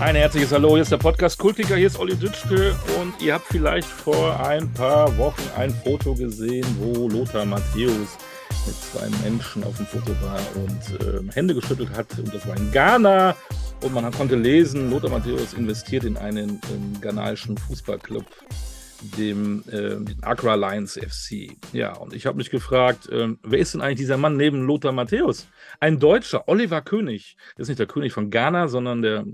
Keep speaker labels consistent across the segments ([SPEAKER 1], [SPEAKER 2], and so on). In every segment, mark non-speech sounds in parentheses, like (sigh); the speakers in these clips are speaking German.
[SPEAKER 1] Ein herzliches Hallo, hier ist der Podcast Kultiker, hier ist Olli Dütschke und ihr habt vielleicht vor ein paar Wochen ein Foto gesehen, wo Lothar Matthäus mit zwei Menschen auf dem Foto war und ähm, Hände geschüttelt hat und das war in Ghana und man konnte lesen, Lothar Matthäus investiert in einen ähm, ghanaischen Fußballclub, dem, ähm, den Accra Lions FC. Ja, und ich habe mich gefragt, ähm, wer ist denn eigentlich dieser Mann neben Lothar Matthäus? Ein Deutscher, Oliver König. Ist nicht der König von Ghana, sondern der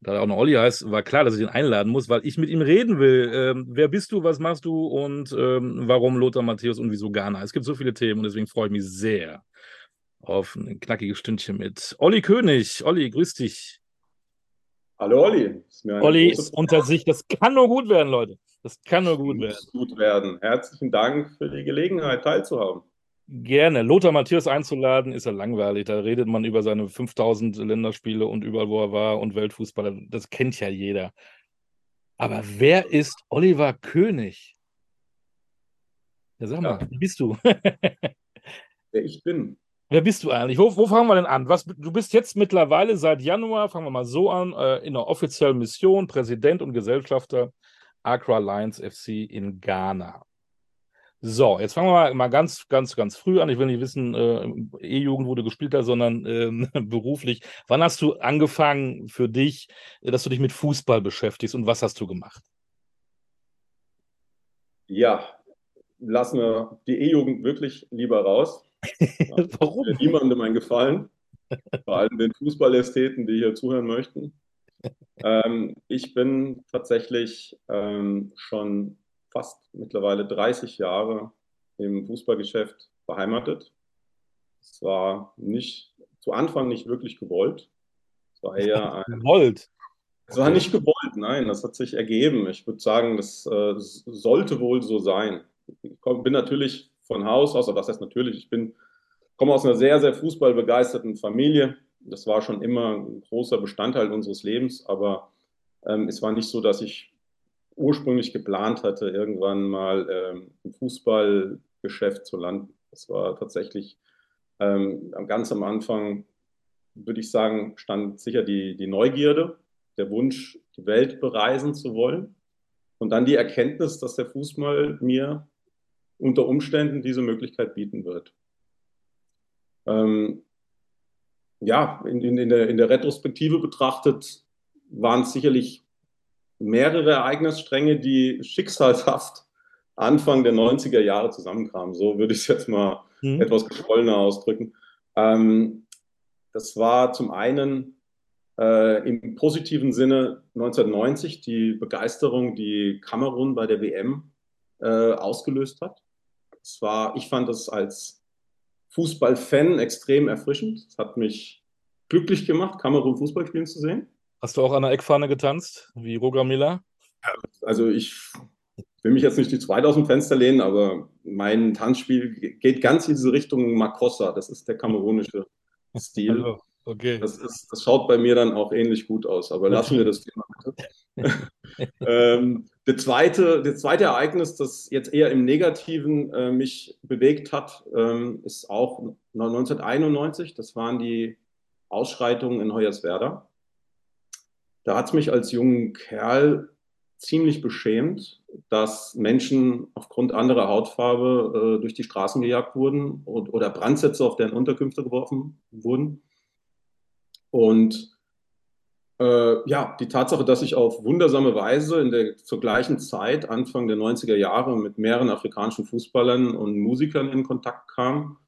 [SPEAKER 1] da er auch noch Olli heißt, war klar, dass ich ihn einladen muss, weil ich mit ihm reden will. Ähm, wer bist du, was machst du und ähm, warum Lothar Matthäus und wieso Ghana? Es gibt so viele Themen und deswegen freue ich mich sehr auf ein knackiges Stündchen mit Olli König. Olli, grüß dich.
[SPEAKER 2] Hallo Olli. Ist
[SPEAKER 1] Olli ist unter sich. Das kann nur gut werden, Leute. Das kann nur gut werden.
[SPEAKER 2] muss gut werden. Herzlichen Dank für die Gelegenheit, teilzuhaben.
[SPEAKER 1] Gerne. Lothar Matthäus einzuladen, ist ja langweilig. Da redet man über seine 5000 Länderspiele und überall, wo er war und Weltfußballer. Das kennt ja jeder. Aber wer ist Oliver König? Ja, sag mal,
[SPEAKER 2] Ja.
[SPEAKER 1] wer bist du? (laughs)
[SPEAKER 2] Wer ich bin.
[SPEAKER 1] wer bist du eigentlich? Wo, wo fangen wir denn an? Was, du bist jetzt mittlerweile seit Januar, fangen wir mal so an, äh, in einer offiziellen Mission, Präsident und Gesellschafter Accra Lions FC in Ghana. So, jetzt fangen wir mal, mal ganz, ganz, ganz früh an. Ich will nicht wissen, äh, E-Jugend, du gespielt hast, sondern ähm, (laughs) beruflich. Wann hast du angefangen für dich, äh, dass du dich mit Fußball beschäftigst und was hast du gemacht?
[SPEAKER 2] Ja, lassen wir die E-Jugend wirklich lieber raus. (laughs)
[SPEAKER 1] Warum?
[SPEAKER 2] Niemandem ein Gefallen. Vor allem den Fußballästheten, die hier zuhören möchten. (laughs) Ähm, ich bin tatsächlich ähm, schon fast mittlerweile 30 Jahre im Fußballgeschäft beheimatet. Es war nicht, zu Anfang nicht wirklich gewollt. Es war eher ein
[SPEAKER 1] Gold.
[SPEAKER 2] Es war nicht gewollt, nein, das hat sich ergeben. Ich würde sagen, das äh, sollte wohl so sein. Ich komm, bin natürlich von Haus aus, aber was heißt natürlich, ich bin, komme aus einer sehr, sehr fußballbegeisterten Familie. Das war schon immer ein großer Bestandteil unseres Lebens, aber ähm, es war nicht so, dass ich ursprünglich geplant hatte, irgendwann mal ähm, im Fußballgeschäft zu landen. Das war tatsächlich ähm, ganz am Anfang, würde ich sagen, stand sicher die, die Neugierde der Wunsch, die Welt bereisen zu wollen. Und dann die Erkenntnis, dass der Fußball mir unter Umständen diese Möglichkeit bieten wird. Ähm, ja, in, in, in, der, in der Retrospektive betrachtet waren es sicherlich mehrere Ereignisstränge, die schicksalshaft Anfang der 90er Jahre zusammenkamen. So würde ich es jetzt mal
[SPEAKER 1] Hm?
[SPEAKER 2] etwas geschwollener ausdrücken. Ähm, das war zum einen äh, im positiven Sinne 1990 die Begeisterung, die Kamerun bei der WM äh, ausgelöst hat. Es war, ich fand das als Fußballfan extrem erfrischend. Es hat mich glücklich gemacht, Kamerun Fußball spielen zu sehen.
[SPEAKER 1] Hast du auch an der Eckfahne getanzt, wie Roger Miller?
[SPEAKER 2] Also ich will mich jetzt nicht die zweit aus dem Fenster lehnen, aber mein Tanzspiel geht ganz in diese Richtung Makossa. Das ist der kamerunische Stil.
[SPEAKER 1] Also, okay.
[SPEAKER 2] Das, ist, das schaut bei mir dann auch ähnlich gut aus, aber lassen wir das Thema bitte. (laughs) ähm, der zweite, das zweite Ereignis, das jetzt eher im Negativen äh, mich bewegt hat, ähm, ist auch 1991. Das waren die Ausschreitungen in Hoyerswerda. Da hat es mich als jungen Kerl ziemlich beschämt, dass Menschen aufgrund anderer Hautfarbe äh, durch die Straßen gejagt wurden und, oder Brandsätze auf deren Unterkünfte geworfen wurden. Und äh, ja, die Tatsache, dass ich auf wundersame Weise in der zur gleichen Zeit, Anfang der 90er Jahre, mit mehreren afrikanischen Fußballern und Musikern in Kontakt kam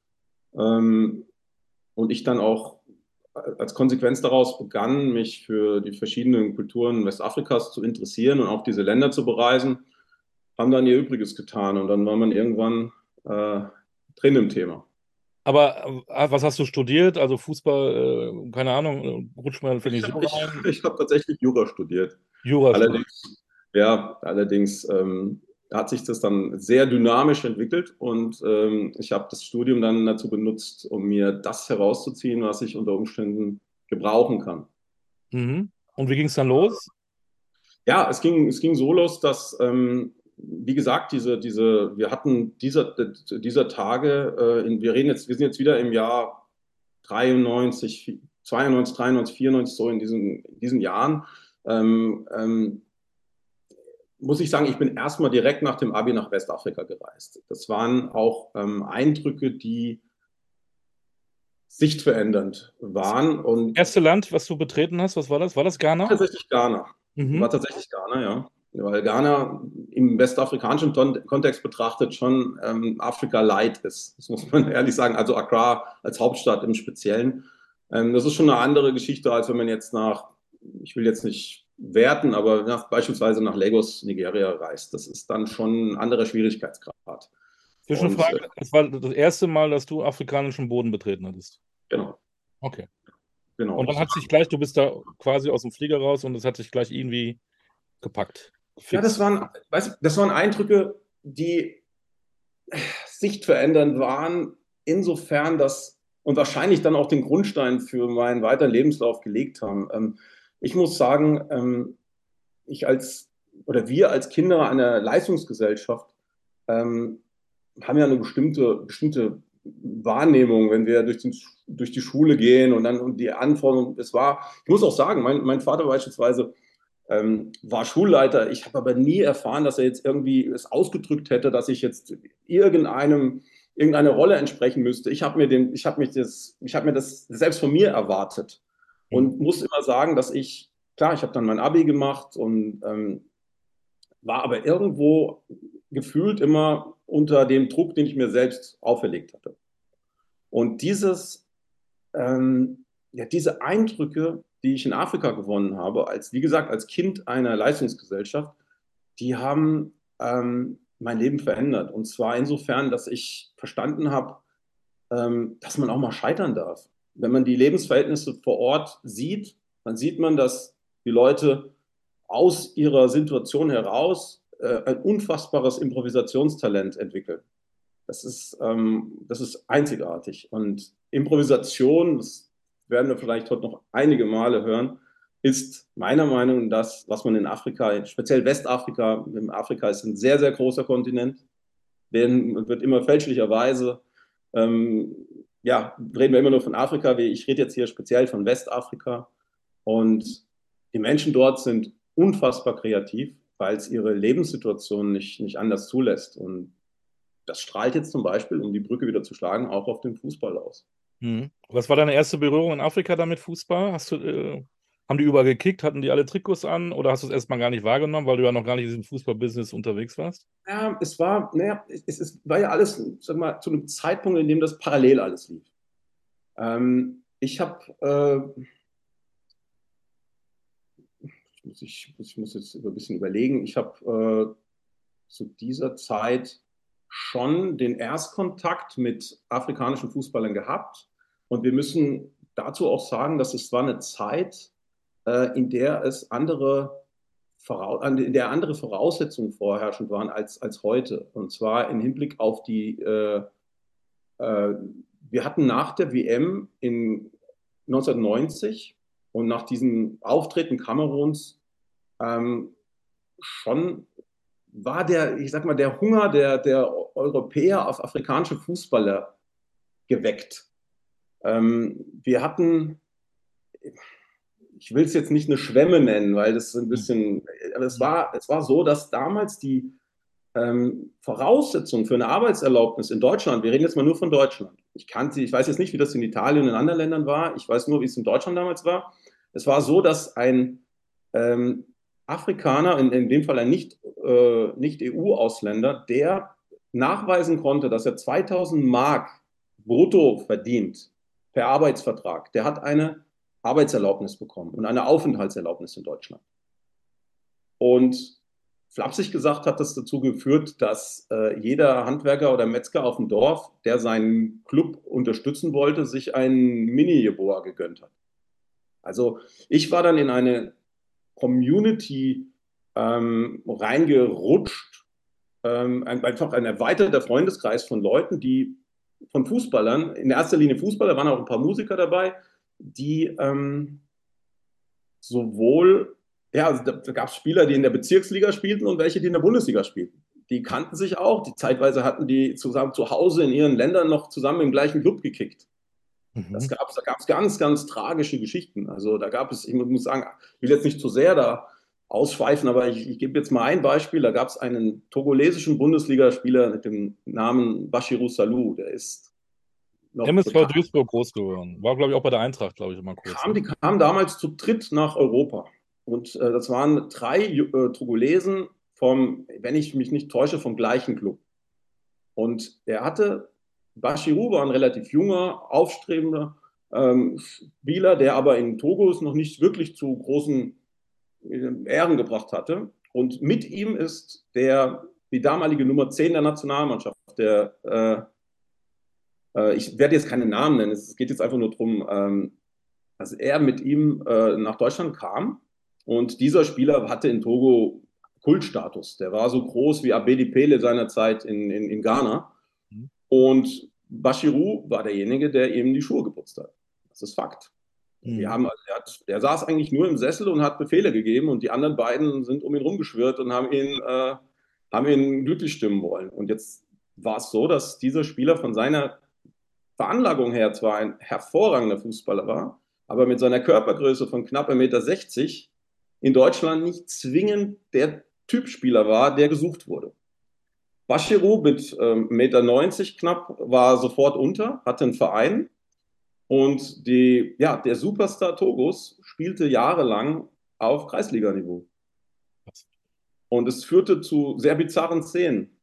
[SPEAKER 2] ähm, und ich dann auch als Konsequenz daraus begann, mich für die verschiedenen Kulturen Westafrikas zu interessieren und auch diese Länder zu bereisen, haben dann ihr Übriges getan und dann war man irgendwann äh, drin im Thema.
[SPEAKER 1] Aber äh, was hast du studiert? Also Fußball, äh, keine Ahnung, rutscht man für die
[SPEAKER 2] Ich habe
[SPEAKER 1] rein?
[SPEAKER 2] ich, (laughs) ich hab tatsächlich Jura studiert.
[SPEAKER 1] Jura.
[SPEAKER 2] Allerdings, ja, allerdings ähm, hat sich das dann sehr dynamisch entwickelt und ähm, ich habe das Studium dann dazu benutzt, um mir das herauszuziehen, was ich unter Umständen gebrauchen kann.
[SPEAKER 1] Mhm. Und wie ging es dann los?
[SPEAKER 2] Ja, es ging, es ging so los, dass, ähm, wie gesagt, diese, diese, wir hatten dieser, dieser Tage, äh, in, wir reden jetzt, wir sind jetzt wieder im Jahr 93, 92, 93, 94, so in diesen, in diesen Jahren. Ähm, ähm, muss ich sagen, ich bin erstmal direkt nach dem Abi nach Westafrika gereist. Das waren auch ähm, Eindrücke, die sichtverändernd waren. Und
[SPEAKER 1] Erste Land, was du betreten hast, was war das? War das Ghana?
[SPEAKER 2] tatsächlich Ghana.
[SPEAKER 1] Mhm.
[SPEAKER 2] War tatsächlich Ghana, ja. Weil Ghana im westafrikanischen Kontext betrachtet schon ähm, Afrika light ist. Das muss man (laughs) ehrlich sagen. Also Accra als Hauptstadt im Speziellen. Ähm, das ist schon eine andere Geschichte, als wenn man jetzt nach, ich will jetzt nicht werten, aber nach, beispielsweise nach Lagos, Nigeria reist. Das ist dann schon ein anderer Schwierigkeitsgrad.
[SPEAKER 1] Zwischenfrage,
[SPEAKER 2] äh,
[SPEAKER 1] das war das erste Mal, dass du afrikanischen Boden betreten hattest.
[SPEAKER 2] Genau,
[SPEAKER 1] Okay.
[SPEAKER 2] genau.
[SPEAKER 1] Und dann hat sich gleich, du bist da quasi aus dem Flieger raus und es hat sich gleich irgendwie gepackt.
[SPEAKER 2] Ja, das waren, weißt, das waren Eindrücke, die sichtverändernd waren, insofern, dass und wahrscheinlich dann auch den Grundstein für meinen weiteren Lebenslauf gelegt haben. Ähm, ich muss sagen, ähm, ich als oder wir als Kinder einer Leistungsgesellschaft ähm, haben ja eine bestimmte, bestimmte Wahrnehmung, wenn wir durch, den, durch die Schule gehen und dann und die Anforderungen. Es war, ich muss auch sagen, mein, mein Vater beispielsweise ähm, war Schulleiter. Ich habe aber nie erfahren, dass er jetzt irgendwie es ausgedrückt hätte, dass ich jetzt irgendeinem irgendeine Rolle entsprechen müsste. Ich habe mir den, ich habe mich das, ich habe mir das selbst von mir erwartet und muss immer sagen, dass ich klar, ich habe dann mein Abi gemacht und ähm, war aber irgendwo gefühlt immer unter dem Druck, den ich mir selbst auferlegt hatte. Und dieses, ähm, ja, diese Eindrücke, die ich in Afrika gewonnen habe, als, wie gesagt, als Kind einer Leistungsgesellschaft, die haben ähm, mein Leben verändert. Und zwar insofern, dass ich verstanden habe, ähm, dass man auch mal scheitern darf. Wenn man die Lebensverhältnisse vor Ort sieht, dann sieht man, dass die Leute aus ihrer Situation heraus äh, ein unfassbares Improvisationstalent entwickeln. Das ist, ähm, das ist einzigartig. Und Improvisation, das werden wir vielleicht heute noch einige Male hören, ist meiner Meinung nach das, was man in Afrika, speziell Westafrika, Afrika ist ein sehr, sehr großer Kontinent, denn wird immer fälschlicherweise, ähm, ja, reden wir immer nur von Afrika, ich rede jetzt hier speziell von Westafrika und die Menschen dort sind unfassbar kreativ, weil es ihre Lebenssituation nicht, nicht anders zulässt und das strahlt jetzt zum Beispiel, um die Brücke wieder zu schlagen, auch auf den Fußball aus.
[SPEAKER 1] Mhm. Was war deine erste Berührung in Afrika damit Fußball? Hast du, äh, haben die überall gekickt? Hatten die alle Trikots an? Oder hast du es erstmal gar nicht wahrgenommen, weil du ja noch gar nicht in diesem Fußballbusiness unterwegs warst?
[SPEAKER 2] Ja, es war, naja, es, es war ja alles, sag mal, zu einem Zeitpunkt, in dem das parallel alles lief. Ähm, ich habe, äh, ich, ich, ich muss jetzt ein bisschen überlegen, ich habe äh, zu dieser Zeit schon den Erstkontakt mit afrikanischen Fußballern gehabt. Und wir müssen dazu auch sagen, dass es war eine Zeit, äh, in der es andere, in der andere Voraussetzungen vorherrschend waren als, als heute. Und zwar im Hinblick auf die, äh, äh, wir hatten nach der WM in 1990 und nach diesem Auftreten Kameruns ähm, schon war der, ich sag mal, der Hunger der, der Europäer auf afrikanische Fußballer geweckt. Ähm, wir hatten, ich will es jetzt nicht eine Schwemme nennen, weil das ein bisschen, aber es war, es war so, dass damals die ähm, Voraussetzungen für eine Arbeitserlaubnis in Deutschland, wir reden jetzt mal nur von Deutschland. Ich kannte, ich weiß jetzt nicht, wie das in Italien und in anderen Ländern war. Ich weiß nur, wie es in Deutschland damals war. Es war so, dass ein ähm, Afrikaner, in, in, dem Fall ein Nicht-EU-Ausländer, nicht der nachweisen konnte, dass er 2000 Mark brutto verdient per Arbeitsvertrag, der hat eine Arbeitserlaubnis bekommen und eine Aufenthaltserlaubnis in Deutschland. Und flapsig gesagt hat das dazu geführt, dass äh, jeder Handwerker oder Metzger auf dem Dorf, der seinen Club unterstützen wollte, sich einen Mini-Jeboa gegönnt hat. Also ich war dann in eine Community ähm, reingerutscht, ähm, einfach ein erweiterter Freundeskreis von Leuten, die von Fußballern, in erster Linie Fußballer, waren auch ein paar Musiker dabei, die ähm, sowohl, ja, also da, da gab es Spieler, die in der Bezirksliga spielten und welche, die in der Bundesliga spielten. Die kannten sich auch, die zeitweise hatten die zusammen zu Hause in ihren Ländern noch zusammen im gleichen Club gekickt. Mhm. Das gab's, da gab es ganz, ganz tragische Geschichten. Also da gab es, ich muss sagen, ich will jetzt nicht zu sehr da ausschweifen, aber ich, ich gebe jetzt mal ein Beispiel. Da gab es einen togolesischen Bundesligaspieler mit dem Namen Bashiru Salou. Der ist
[SPEAKER 1] noch MSV bekannt. Duisburg groß geworden. War, glaube ich, auch bei der Eintracht, glaube ich, immer kurz.
[SPEAKER 2] Kam, die kamen damals zu dritt nach Europa. Und äh, das waren drei äh, Togolesen vom, wenn ich mich nicht täusche, vom gleichen Club. Und er hatte, Bashiru war ein relativ junger, aufstrebender ähm, Spieler, der aber in Togos noch nicht wirklich zu großen Ehren gebracht hatte. Und mit ihm ist der, die damalige Nummer 10 der Nationalmannschaft, der, äh, äh, ich werde jetzt keine Namen nennen, es geht jetzt einfach nur darum, ähm, dass er mit ihm äh, nach Deutschland kam. Und dieser Spieler hatte in Togo Kultstatus. Der war so groß wie Abedi Pele seinerzeit in, in, in Ghana. Mhm. Und Bashiru war derjenige, der ihm die Schuhe geputzt hat. Das ist Fakt. Mhm. Wir haben, der, hat, der, saß eigentlich nur im Sessel und hat Befehle gegeben und die anderen beiden sind um ihn rumgeschwirrt und haben ihn, äh, haben ihn glücklich stimmen wollen. Und jetzt war es so, dass dieser Spieler von seiner Veranlagung her zwar ein hervorragender Fußballer war, aber mit seiner Körpergröße von knapp 1,60 Meter in Deutschland nicht zwingend der Typspieler war, der gesucht wurde. Bashiru mit ähm, 1,90 Meter knapp war sofort unter, hatte einen Verein und die, ja, der Superstar Togos spielte jahrelang auf Kreisliganiveau. Und es führte zu sehr bizarren Szenen.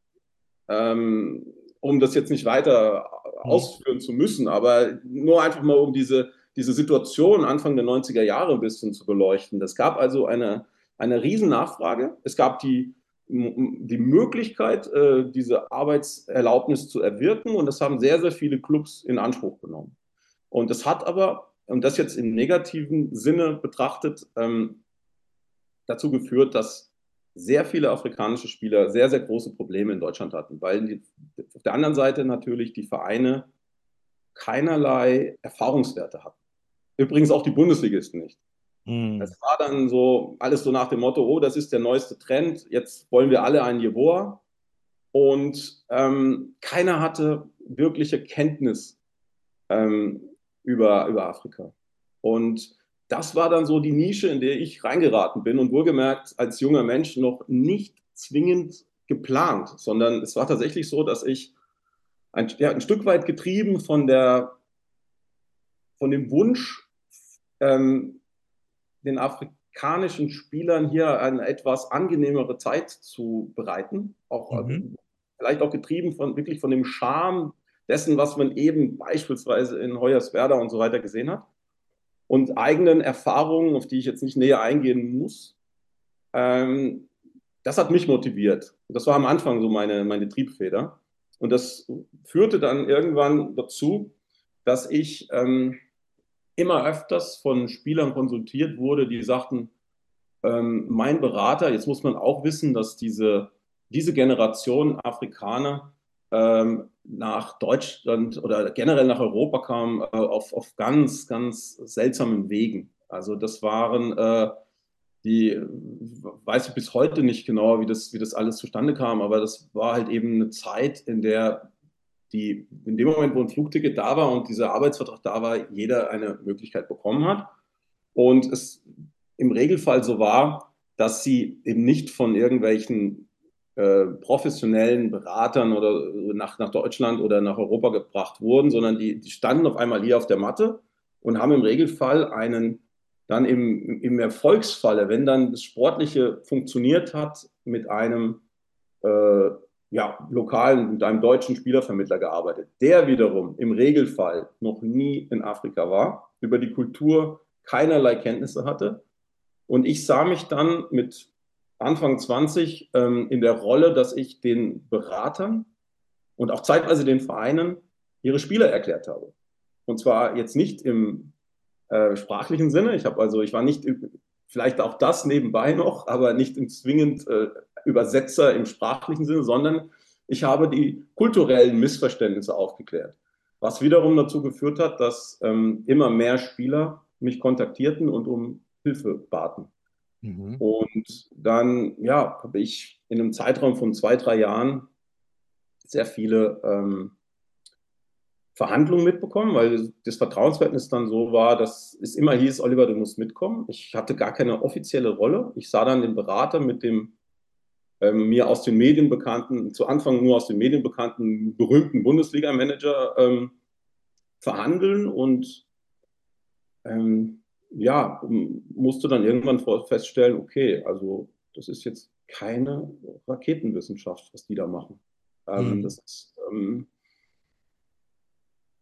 [SPEAKER 2] Ähm, um das jetzt nicht weiter ausführen zu müssen, aber nur einfach mal um diese, diese Situation Anfang der 90er Jahre ein bisschen zu beleuchten. Es gab also eine, eine Riesennachfrage. Es gab die, die Möglichkeit, äh, diese Arbeitserlaubnis zu erwirken und das haben sehr, sehr viele Clubs in Anspruch genommen. Und es hat aber, und das jetzt im negativen Sinne betrachtet, ähm, dazu geführt, dass sehr viele afrikanische Spieler sehr, sehr große Probleme in Deutschland hatten, weil die, auf der anderen Seite natürlich die Vereine keinerlei Erfahrungswerte hatten. Übrigens auch die Bundesligisten nicht. Mhm. Es war dann so alles so nach dem Motto, oh, das ist der neueste Trend, jetzt wollen wir alle ein Jeboa. Und ähm, keiner hatte wirkliche Kenntnis ähm, über, über Afrika. Und das war dann so die Nische, in der ich reingeraten bin und wohlgemerkt als junger Mensch noch nicht zwingend geplant, sondern es war tatsächlich so, dass ich ein, ja, ein Stück weit getrieben von, der, von dem Wunsch, ähm, den afrikanischen Spielern hier eine etwas angenehmere Zeit zu bereiten, auch mhm. vielleicht auch getrieben von wirklich von dem Charme dessen, was man eben beispielsweise in Hoyerswerda und so weiter gesehen hat. Und eigenen Erfahrungen, auf die ich jetzt nicht näher eingehen muss. Ähm, das hat mich motiviert. Das war am Anfang so meine, meine Triebfeder. Und das führte dann irgendwann dazu, dass ich ähm, immer öfters von Spielern konsultiert wurde, die sagten, ähm, mein Berater, jetzt muss man auch wissen, dass diese, diese Generation Afrikaner ähm, nach Deutschland oder generell nach Europa kam, äh, auf, auf ganz, ganz seltsamen Wegen. Also das waren äh, die, weiß ich bis heute nicht genau, wie das, wie das alles zustande kam, aber das war halt eben eine Zeit, in der die, in dem Moment, wo ein Flugticket da war und dieser Arbeitsvertrag da war, jeder eine Möglichkeit bekommen hat. Und es im Regelfall so war, dass sie eben nicht von irgendwelchen äh, professionellen Beratern oder nach, nach Deutschland oder nach Europa gebracht wurden, sondern die, die standen auf einmal hier auf der Matte und haben im Regelfall einen dann im, im Erfolgsfalle, wenn dann das Sportliche funktioniert hat, mit einem äh, ja, lokalen, mit einem deutschen Spielervermittler gearbeitet, der wiederum im Regelfall noch nie in Afrika war, über die Kultur keinerlei Kenntnisse hatte. Und ich sah mich dann mit Anfang 20 ähm, in der Rolle, dass ich den Beratern und auch zeitweise den Vereinen ihre Spieler erklärt habe. Und zwar jetzt nicht im äh, sprachlichen Sinne. Ich habe also, ich war nicht vielleicht auch das nebenbei noch, aber nicht im zwingend äh, Übersetzer im sprachlichen Sinne, sondern ich habe die kulturellen Missverständnisse aufgeklärt. Was wiederum dazu geführt hat, dass ähm, immer mehr Spieler mich kontaktierten und um Hilfe baten. Mhm. Und dann, ja, habe ich in einem Zeitraum von zwei, drei Jahren sehr viele ähm, Verhandlungen mitbekommen, weil das Vertrauensverhältnis dann so war, dass es immer hieß, Oliver, du musst mitkommen. Ich hatte gar keine offizielle Rolle. Ich sah dann den Berater mit dem ähm, mir aus den Medien bekannten, zu Anfang nur aus den Medien bekannten, berühmten Bundesliga-Manager ähm, verhandeln und ähm, ja, musste dann irgendwann feststellen, okay, also das ist jetzt keine Raketenwissenschaft, was die da machen. Mhm. Das ist, ähm,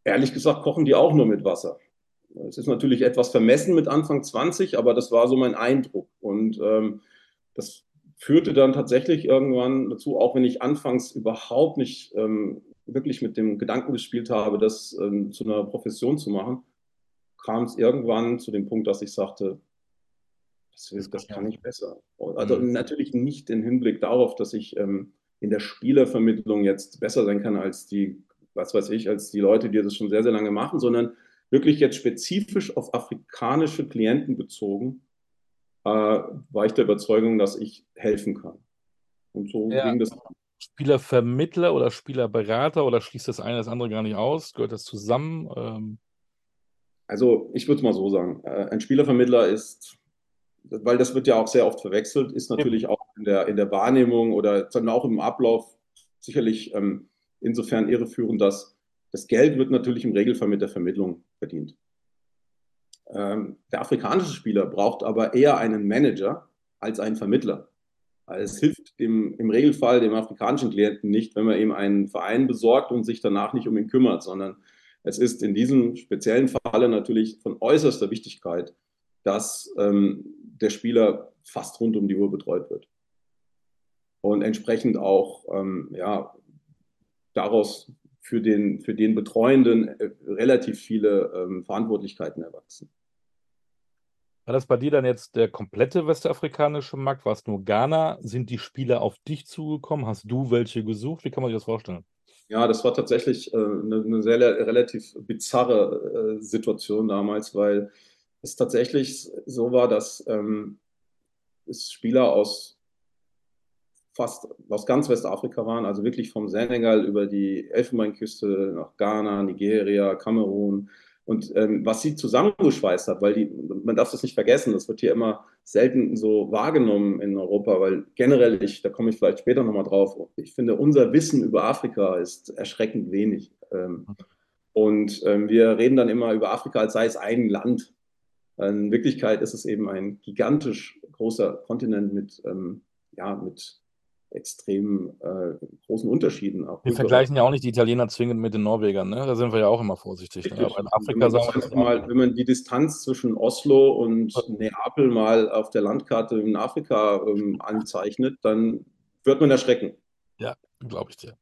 [SPEAKER 2] Ehrlich gesagt kochen die auch nur mit Wasser. Es ist natürlich etwas vermessen mit Anfang 20, aber das war so mein Eindruck. Und ähm, das führte dann tatsächlich irgendwann dazu, auch wenn ich anfangs überhaupt nicht ähm, wirklich mit dem Gedanken gespielt habe, das ähm, zu einer Profession zu machen, kam es irgendwann zu dem Punkt, dass ich sagte, das, das kann ich besser. Also mhm. natürlich nicht im Hinblick darauf, dass ich ähm, in der Spielervermittlung jetzt besser sein kann als die was weiß ich, als die Leute, die das schon sehr, sehr lange machen, sondern wirklich jetzt spezifisch auf afrikanische Klienten bezogen, äh, war ich der Überzeugung, dass ich helfen kann. Und so ja. ging das.
[SPEAKER 1] Spielervermittler oder Spielerberater oder schließt das eine das andere gar nicht aus? Gehört das zusammen? Ähm
[SPEAKER 2] also ich würde es mal so sagen. Äh, ein Spielervermittler ist, weil das wird ja auch sehr oft verwechselt, ist natürlich ja. auch in der, in der Wahrnehmung oder dann auch im Ablauf sicherlich ähm, insofern irreführend, dass das Geld wird natürlich im Regelfall mit der Vermittlung verdient. Ähm, der afrikanische Spieler braucht aber eher einen Manager als einen Vermittler. Also es hilft dem, im Regelfall dem afrikanischen Klienten nicht, wenn man ihm einen Verein besorgt und sich danach nicht um ihn kümmert, sondern es ist in diesem speziellen Falle natürlich von äußerster Wichtigkeit, dass ähm, der Spieler fast rund um die Uhr betreut wird. Und entsprechend auch ähm, ja, daraus für den, für den Betreuenden äh, relativ viele ähm, Verantwortlichkeiten erwachsen.
[SPEAKER 1] War das bei dir dann jetzt der komplette westafrikanische Markt? War es nur Ghana? Sind die Spieler auf dich zugekommen? Hast du welche gesucht? Wie kann man sich das vorstellen?
[SPEAKER 2] Ja, das war tatsächlich äh, eine, eine, sehr relativ bizarre äh, Situation damals, weil es tatsächlich so war, dass ähm, es Spieler aus fast aus ganz Westafrika waren, also wirklich vom Senegal über die Elfenbeinküste nach Ghana, Nigeria, Kamerun. Und ähm, was sie zusammengeschweißt hat, weil die, man darf das nicht vergessen, das wird hier immer selten so wahrgenommen in Europa, weil generell, ich, da komme ich vielleicht später nochmal drauf, ich finde, unser Wissen über Afrika ist erschreckend wenig. Ähm, und ähm, wir reden dann immer über Afrika, als sei es ein Land. In Wirklichkeit ist es eben ein gigantisch großer Kontinent mit, ähm, ja, mit extrem äh, großen Unterschieden.
[SPEAKER 1] Auch wir vergleichen ja auch nicht die Italiener zwingend mit den Norwegern, ne? da sind wir ja auch immer vorsichtig. Ne? Aber in Afrika
[SPEAKER 2] sagen wir das mal, wenn man die Distanz zwischen Oslo und Neapel mal auf der Landkarte in Afrika ähm, anzeichnet, dann wird man erschrecken.
[SPEAKER 1] Ja, glaube ich dir.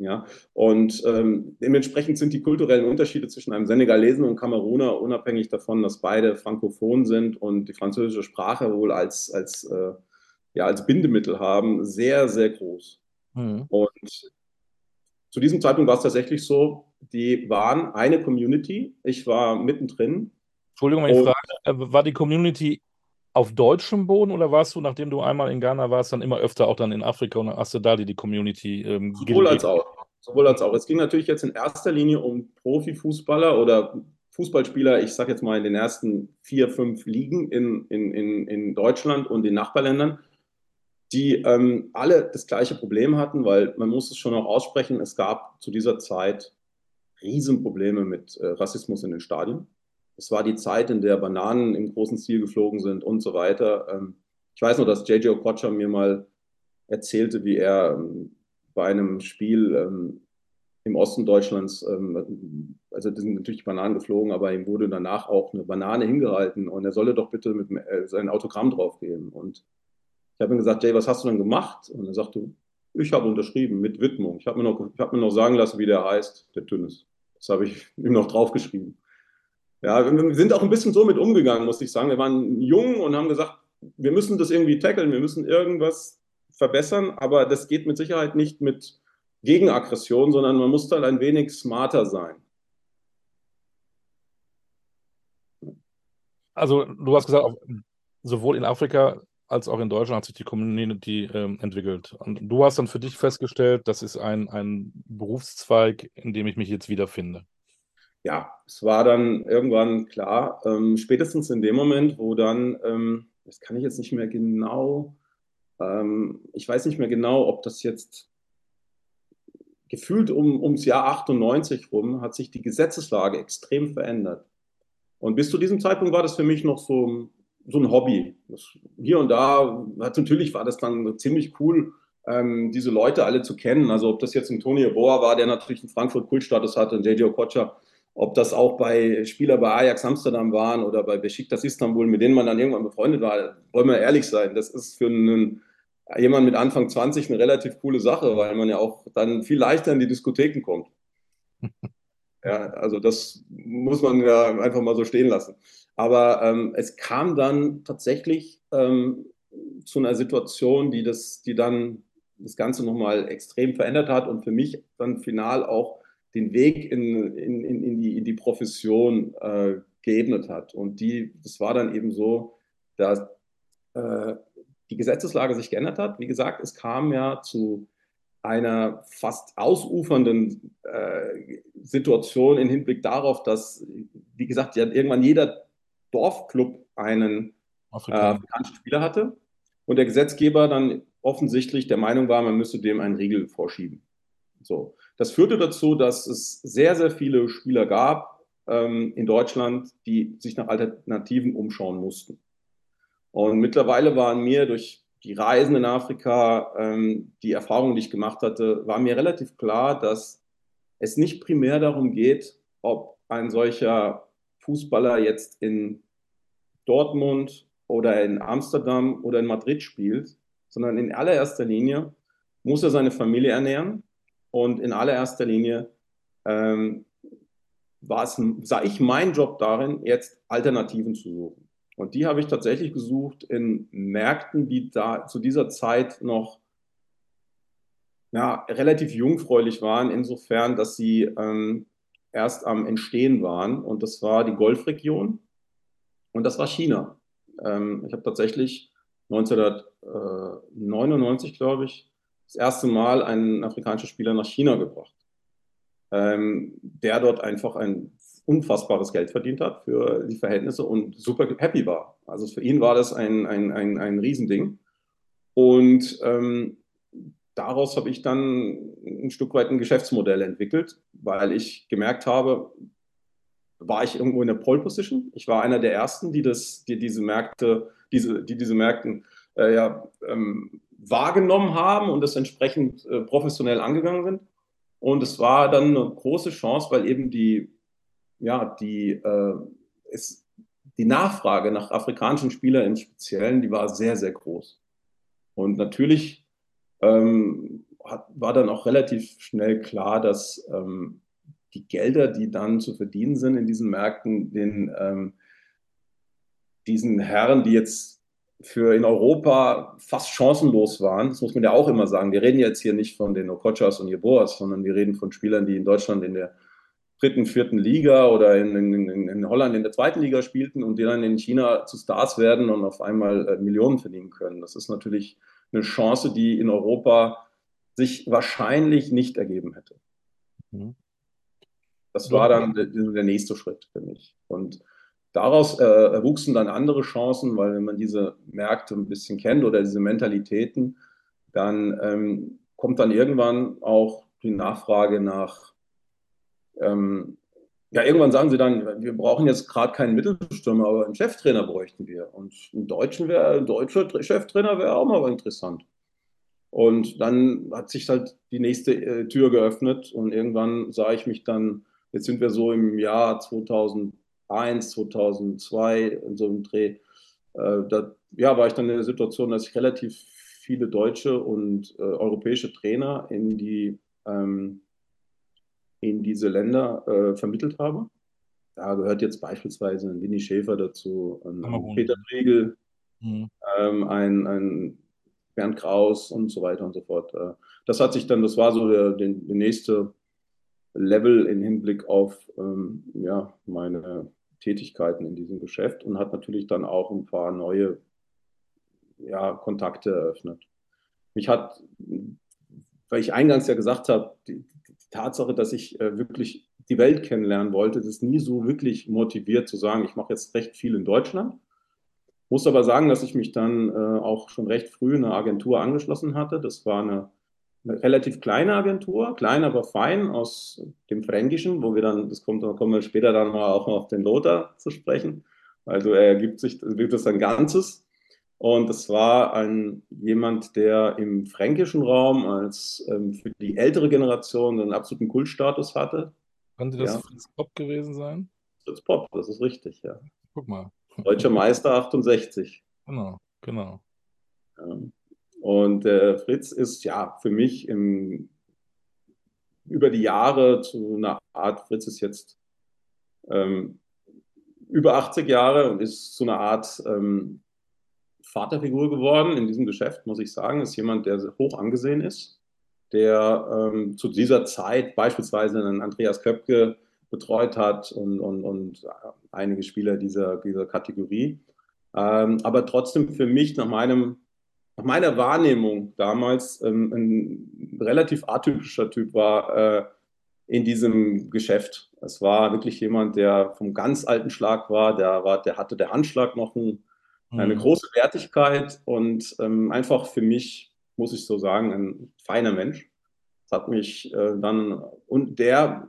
[SPEAKER 2] Ja, und ähm, dementsprechend sind die kulturellen Unterschiede zwischen einem Senegalesen und Kameruner unabhängig davon, dass beide frankophon sind und die französische Sprache wohl als, als äh, ja, als Bindemittel haben, sehr, sehr groß. Mhm. Und zu diesem Zeitpunkt war es tatsächlich so, die waren eine Community, ich war mittendrin.
[SPEAKER 1] Entschuldigung, wenn ich frage, äh, war die Community auf deutschem Boden oder warst du, nachdem du einmal in Ghana warst, dann immer öfter auch dann in Afrika und hast du da die, die Community
[SPEAKER 2] ähm, Sowohl als auch. Sowohl als auch. Es ging natürlich jetzt in erster Linie um Profifußballer oder Fußballspieler, ich sage jetzt mal in den ersten vier, fünf Ligen in, in, in, in Deutschland und den Nachbarländern die ähm, alle das gleiche Problem hatten, weil man muss es schon auch aussprechen, es gab zu dieser Zeit Riesenprobleme mit äh, Rassismus in den Stadien. Es war die Zeit, in der Bananen im großen Stil geflogen sind und so weiter. Ähm, ich weiß noch, dass JJ Okocha mir mal erzählte, wie er ähm, bei einem Spiel ähm, im Osten Deutschlands, ähm, also da sind natürlich Bananen geflogen, aber ihm wurde danach auch eine Banane hingehalten und er solle doch bitte mit äh, sein Autogramm draufgeben. Und Ich habe ihm gesagt, Jay, was hast du denn gemacht? Und er sagte, ich habe unterschrieben mit Widmung. Ich habe mir, noch, hab mir noch sagen lassen, wie der heißt, der Tünnes. Das habe ich (laughs) ihm noch draufgeschrieben. Ja, wir sind auch ein bisschen so mit umgegangen, muss ich sagen. Wir waren jung und haben gesagt, wir müssen das irgendwie tackeln, wir müssen irgendwas verbessern, aber das geht mit Sicherheit nicht mit Gegenaggression, sondern man muss dann ein wenig smarter sein.
[SPEAKER 1] Also du hast gesagt, sowohl in Afrika als auch in Deutschland hat sich die Community ähm, entwickelt. Und du hast dann für dich festgestellt, das ist ein, ein Berufszweig, in dem ich mich jetzt wiederfinde.
[SPEAKER 2] Ja, es war dann irgendwann klar, ähm, spätestens in dem Moment, wo dann, ähm, das kann ich jetzt nicht mehr genau, ähm, ich weiß nicht mehr genau, ob das jetzt gefühlt um, ums Jahr 98 rum, hat sich die Gesetzeslage extrem verändert. Und bis zu diesem Zeitpunkt war das für mich noch so so ein Hobby. Hier und da, natürlich war das dann ziemlich cool, ähm, diese Leute alle zu kennen. Also ob das jetzt ein Tony Boa war, der natürlich in Frankfurt Kultstatus hatte, ein JJ Okocha, ob das auch bei Spieler bei Ajax Amsterdam waren oder bei Besiktas Istanbul, mit denen man dann irgendwann befreundet war, wollen wir ehrlich sein, das ist für einen jemand mit Anfang 20 eine relativ coole Sache, weil man ja auch dann viel leichter in die Diskotheken kommt. (laughs) Ja, also das muss man ja einfach mal so stehen lassen. Aber ähm, es kam dann tatsächlich ähm, zu einer Situation, die, das, die dann das Ganze nochmal extrem verändert hat und für mich dann final auch den Weg in, in, in, die, in die Profession äh, geebnet hat. Und die, das war dann eben so, dass äh, die Gesetzeslage sich geändert hat. Wie gesagt, es kam ja zu einer fast ausufernden äh, Situation im Hinblick darauf, dass, wie gesagt, ja, irgendwann jeder Dorfclub einen afrikanischen äh, Spieler hatte und der Gesetzgeber dann offensichtlich der Meinung war, man müsste dem einen Riegel vorschieben. So. Das führte dazu, dass es sehr, sehr viele Spieler gab ähm, in Deutschland, die sich nach Alternativen umschauen mussten. Und mittlerweile waren mir durch die Reisen in Afrika, ähm, die Erfahrungen, die ich gemacht hatte, war mir relativ klar, dass es nicht primär darum geht, ob ein solcher Fußballer jetzt in Dortmund oder in Amsterdam oder in Madrid spielt, sondern in allererster Linie muss er seine Familie ernähren und in allererster Linie ähm, war es, sah ich mein Job darin, jetzt Alternativen zu suchen. Und die habe ich tatsächlich gesucht in Märkten, die da zu dieser Zeit noch ja, relativ jungfräulich waren, insofern, dass sie ähm, erst am Entstehen waren. Und das war die Golfregion und das war China. Ähm, ich habe tatsächlich 1999, glaube ich, das erste Mal einen afrikanischen Spieler nach China gebracht, ähm, der dort einfach ein unfassbares Geld verdient hat für die Verhältnisse und super happy war. Also für ihn war das ein, ein, ein, ein Riesending. Und ähm, daraus habe ich dann ein Stück weit ein Geschäftsmodell entwickelt, weil ich gemerkt habe, war ich irgendwo in der Pole Position. Ich war einer der ersten, die das, die diese Märkte, diese, die diese Märkten äh, ja, ähm, wahrgenommen haben und das entsprechend äh, professionell angegangen sind. Und es war dann eine große Chance, weil eben die ja, die, äh, ist, die Nachfrage nach afrikanischen Spielern im Speziellen, die war sehr, sehr groß. Und natürlich ähm, hat, war dann auch relativ schnell klar, dass ähm, die Gelder, die dann zu verdienen sind in diesen Märkten, den, ähm, diesen Herren, die jetzt für in Europa fast chancenlos waren, das muss man ja auch immer sagen. Wir reden jetzt hier nicht von den Okochas und Jeboas, sondern wir reden von Spielern, die in Deutschland in der dritten, vierten Liga oder in, in, in, Holland in der zweiten Liga spielten und die dann in China zu Stars werden und auf einmal äh, Millionen verdienen können. Das ist natürlich eine Chance, die in Europa sich wahrscheinlich nicht ergeben hätte. Mhm. Das war dann der, der, nächste Schritt für mich. Und daraus äh, erwuchsen dann andere Chancen, weil wenn man diese Märkte ein bisschen kennt oder diese Mentalitäten, dann ähm, kommt dann irgendwann auch die Nachfrage nach ähm, ja, irgendwann sagen sie dann, wir brauchen jetzt gerade keinen Mittelstürmer, aber einen Cheftrainer bräuchten wir. Und einen deutschen wär, ein deutscher Cheftrainer wäre auch mal interessant. Und dann hat sich halt die nächste äh, Tür geöffnet und irgendwann sah ich mich dann, jetzt sind wir so im Jahr 2001, 2002 in so einem Dreh, äh, da ja, war ich dann in der Situation, dass ich relativ viele deutsche und äh, europäische Trainer in, die, ähm, in diese Länder äh, vermittelt habe. Da gehört jetzt beispielsweise ein Winnie Schäfer dazu, ein
[SPEAKER 1] Kamerun.
[SPEAKER 2] Peter Briegel,
[SPEAKER 1] Mhm.
[SPEAKER 2] ähm, ein, ein Bernd Kraus und so weiter und so fort. Äh, das hat sich dann, das war so der, der, der nächste Level im Hinblick auf ähm, ja, meine Tätigkeiten in diesem Geschäft und hat natürlich dann auch ein paar neue ja, Kontakte eröffnet. Mich hat, weil ich eingangs ja gesagt habe, die Tatsache, dass ich äh, wirklich die Welt kennenlernen wollte, das ist nie so wirklich motiviert zu sagen, ich mache jetzt recht viel in Deutschland. Muss aber sagen, dass ich mich dann äh, auch schon recht früh in eine Agentur angeschlossen hatte. Das war eine, eine, relativ kleine Agentur, klein, aber fein aus dem Fränkischen, wo wir dann, das kommt, da kommen wir später dann mal auch auf den Lothar zu sprechen. Also er ergibt sich, wird das ein Ganzes. Und es war ein, jemand, der im fränkischen Raum als ähm, für die ältere Generation einen absoluten Kultstatus hatte.
[SPEAKER 1] Könnte das
[SPEAKER 2] Ja.
[SPEAKER 1] Fritz Pop gewesen sein?
[SPEAKER 2] Fritz Pop, das ist richtig, ja.
[SPEAKER 1] Guck mal. (laughs)
[SPEAKER 2] Deutscher Meister 68.
[SPEAKER 1] Genau, genau.
[SPEAKER 2] Ja. Und äh, Fritz ist ja für mich im, über die Jahre zu einer Art, Fritz ist jetzt ähm, über 80 Jahre und ist zu einer Art ähm, Vaterfigur geworden in diesem Geschäft, muss ich sagen. Ist jemand, der hoch angesehen ist, der ähm, zu dieser Zeit beispielsweise einen Andreas Köpke betreut hat und, und, und einige Spieler dieser, dieser Kategorie. Ähm, aber trotzdem für mich nach meinem nach meiner Wahrnehmung damals ähm, ein relativ atypischer Typ war äh, in diesem Geschäft. Es war wirklich jemand, der vom ganz alten Schlag war, der, war, der hatte der Handschlag noch ein, eine
[SPEAKER 1] Mhm.
[SPEAKER 2] große Wertigkeit und ähm, einfach für mich, muss ich so sagen, ein feiner Mensch. Das hat mich äh, dann, und der,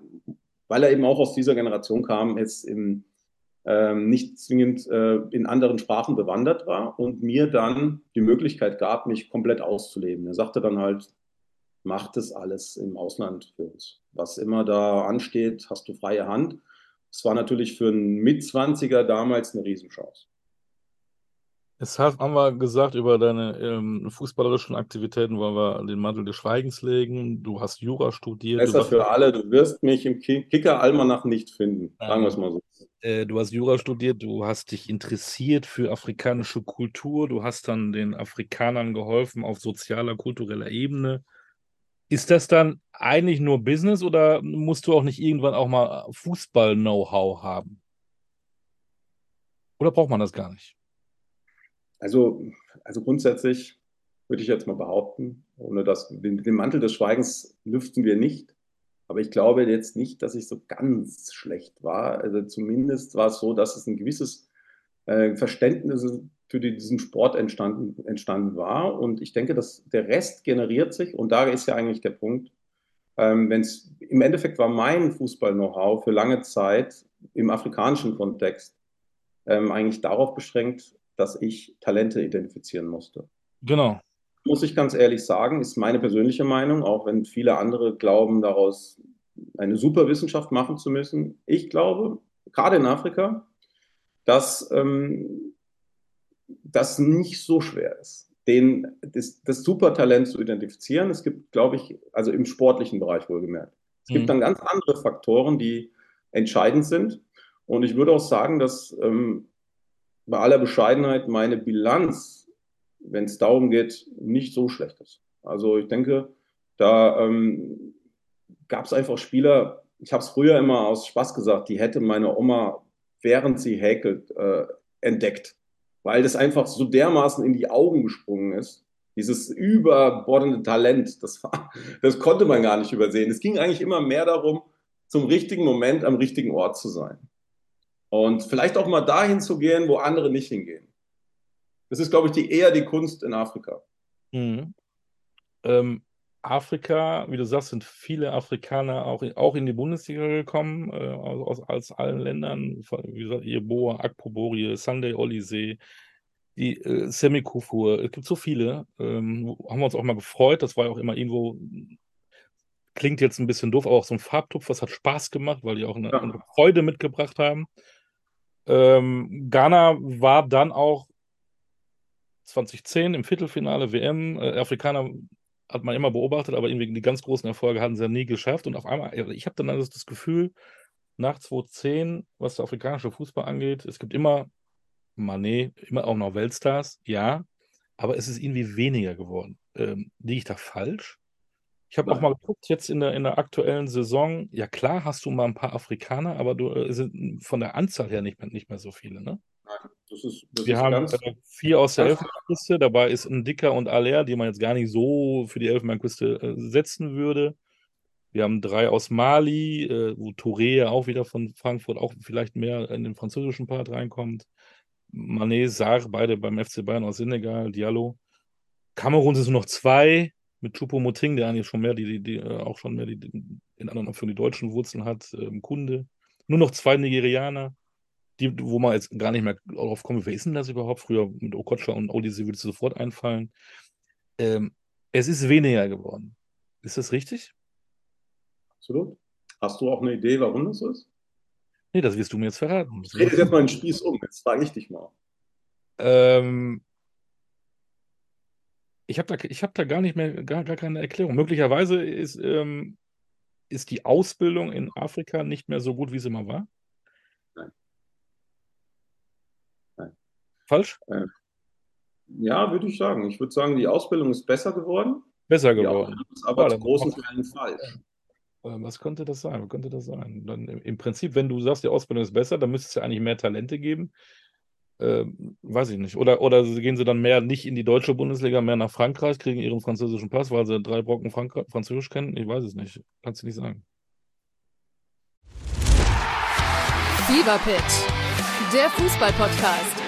[SPEAKER 2] weil er eben auch aus dieser Generation kam, jetzt im, ähm, nicht zwingend äh, in anderen Sprachen bewandert war und mir dann die Möglichkeit gab, mich komplett auszuleben. Er sagte dann halt, mach das alles im Ausland für uns. Was immer da ansteht, hast du freie Hand. Es war natürlich für einen Mitzwanziger damals eine Riesenchance.
[SPEAKER 1] Jetzt haben wir gesagt, über deine ähm, fußballerischen Aktivitäten wollen wir den Mantel des Schweigens legen. Du hast Jura studiert,
[SPEAKER 2] Besser für alle, du wirst mich im Ki- Kicker-Almanach nicht finden. Sagen wir es mal so.
[SPEAKER 1] äh, du hast Jura studiert, du hast dich interessiert für afrikanische Kultur, du hast dann den Afrikanern geholfen auf sozialer, kultureller Ebene. Ist das dann eigentlich nur Business oder musst du auch nicht irgendwann auch mal Fußball-Know-how haben? Oder braucht man das gar nicht?
[SPEAKER 2] Also, also grundsätzlich würde ich jetzt mal behaupten, ohne dass den, den Mantel des Schweigens lüften wir nicht. Aber ich glaube jetzt nicht, dass ich so ganz schlecht war. Also zumindest war es so, dass es ein gewisses äh, Verständnis für die, diesen Sport entstanden, entstanden war. Und ich denke, dass der Rest generiert sich. Und da ist ja eigentlich der Punkt. Ähm, wenn's, Im Endeffekt war mein Fußball-Know-how für lange Zeit im afrikanischen Kontext ähm, eigentlich darauf beschränkt, dass ich Talente identifizieren musste.
[SPEAKER 1] Genau.
[SPEAKER 2] Muss ich ganz ehrlich sagen, ist meine persönliche Meinung, auch wenn viele andere glauben, daraus eine super Wissenschaft machen zu müssen. Ich glaube, gerade in Afrika, dass ähm, das nicht so schwer ist, den, das, das Supertalent zu identifizieren. Es gibt, glaube ich, also im sportlichen Bereich wohlgemerkt. Es gibt
[SPEAKER 1] Mhm.
[SPEAKER 2] dann ganz andere Faktoren, die entscheidend sind. Und ich würde auch sagen, dass ähm, bei aller Bescheidenheit meine Bilanz, wenn es darum geht, nicht so schlecht ist. Also ich denke, da ähm, gab es einfach Spieler, ich habe es früher immer aus Spaß gesagt, die hätte meine Oma, während sie häkelt, äh, entdeckt, weil das einfach so dermaßen in die Augen gesprungen ist. Dieses überbordende Talent, das, war, (laughs) das konnte man gar nicht übersehen. Es ging eigentlich immer mehr darum, zum richtigen Moment am richtigen Ort zu sein. Und vielleicht auch mal dahin zu gehen, wo andere nicht hingehen. Das ist, glaube ich, die, eher die Kunst in Afrika.
[SPEAKER 1] Mhm. Ähm, Afrika, wie du sagst, sind viele Afrikaner auch in, auch in die Bundesliga gekommen, äh, aus, aus allen Ländern. Wie gesagt, Yeboah, Akpobori, Sunday Oliseh, die äh, Semi Kufur. Es gibt so viele. Ähm, haben wir uns auch mal gefreut. Das war ja auch immer irgendwo, klingt jetzt ein bisschen doof, aber auch so ein Farbtupf, das hat Spaß gemacht, weil die auch eine,
[SPEAKER 2] Ja.
[SPEAKER 1] eine Freude mitgebracht haben. Ähm, Ghana war dann auch 2010 im Viertelfinale WM. Äh, Afrikaner hat man immer beobachtet, aber irgendwie die ganz großen Erfolge hatten sie ja nie geschafft. Und auf einmal, ich habe dann also das Gefühl, nach 2010, was der afrikanische Fußball angeht, es gibt immer Manet, immer auch noch Weltstars, ja, aber es ist irgendwie weniger geworden. Ähm, liege ich da falsch? Ich habe auch mal geguckt, jetzt in der, in der aktuellen Saison, ja klar hast du mal ein paar Afrikaner, aber du äh, sind von der Anzahl her nicht mehr, nicht mehr so viele, ne?
[SPEAKER 2] Nein, das ist, das
[SPEAKER 1] Wir
[SPEAKER 2] ist
[SPEAKER 1] haben äh, vier aus der Elfenbeinküste, dabei ist ein Dicker und Aller, die man jetzt gar nicht so für die Elfenbeinküste äh, setzen würde. Wir haben drei aus Mali, äh, wo Touré auch wieder von Frankfurt auch vielleicht mehr in den französischen Part reinkommt. Mané, Sarr, beide beim FC Bayern aus Senegal, Diallo. Kamerun sind nur noch zwei, mit Choupo-Moting, der eigentlich schon mehr die, die, die äh, auch schon mehr die, in anderen für die deutschen Wurzeln hat, ähm, Kunde. Nur noch zwei Nigerianer, die, wo man jetzt gar nicht mehr drauf kommt, wer ist denn das überhaupt? Früher mit Okocha und Olise würde es sofort einfallen. Ähm, es ist weniger geworden. Ist das richtig?
[SPEAKER 2] absolut. Hast du auch eine Idee, warum das so ist?
[SPEAKER 1] Nee, das wirst du mir jetzt verraten.
[SPEAKER 2] Ich rede jetzt mal einen Spieß um. Jetzt frage ich dich mal.
[SPEAKER 1] Ähm, ich habe da, ich hab da gar nicht mehr, gar, gar keine Erklärung. Möglicherweise ist, ähm, ist die Ausbildung in Afrika nicht mehr so gut, wie sie mal war.
[SPEAKER 2] Nein. Nein.
[SPEAKER 1] Falsch?
[SPEAKER 2] Ja, würde ich sagen. Ich würde sagen, die Ausbildung ist besser geworden.
[SPEAKER 1] Besser geworden.
[SPEAKER 2] Ausbildung ist aber
[SPEAKER 1] Ja,
[SPEAKER 2] zu großen Teilen falsch.
[SPEAKER 1] Was könnte das sein? Was könnte das sein? Dann im Prinzip, wenn du sagst, die Ausbildung ist besser, dann müsste es ja eigentlich mehr Talente geben. Ähm, weiß ich nicht. Oder, oder gehen sie dann mehr nicht in die deutsche Bundesliga, mehr nach Frankreich, kriegen ihren französischen Pass, weil sie drei Brocken Frank Französisch kennen? Ich weiß es nicht. Kannst du nicht sagen.
[SPEAKER 3] Fever der Fußballpodcast.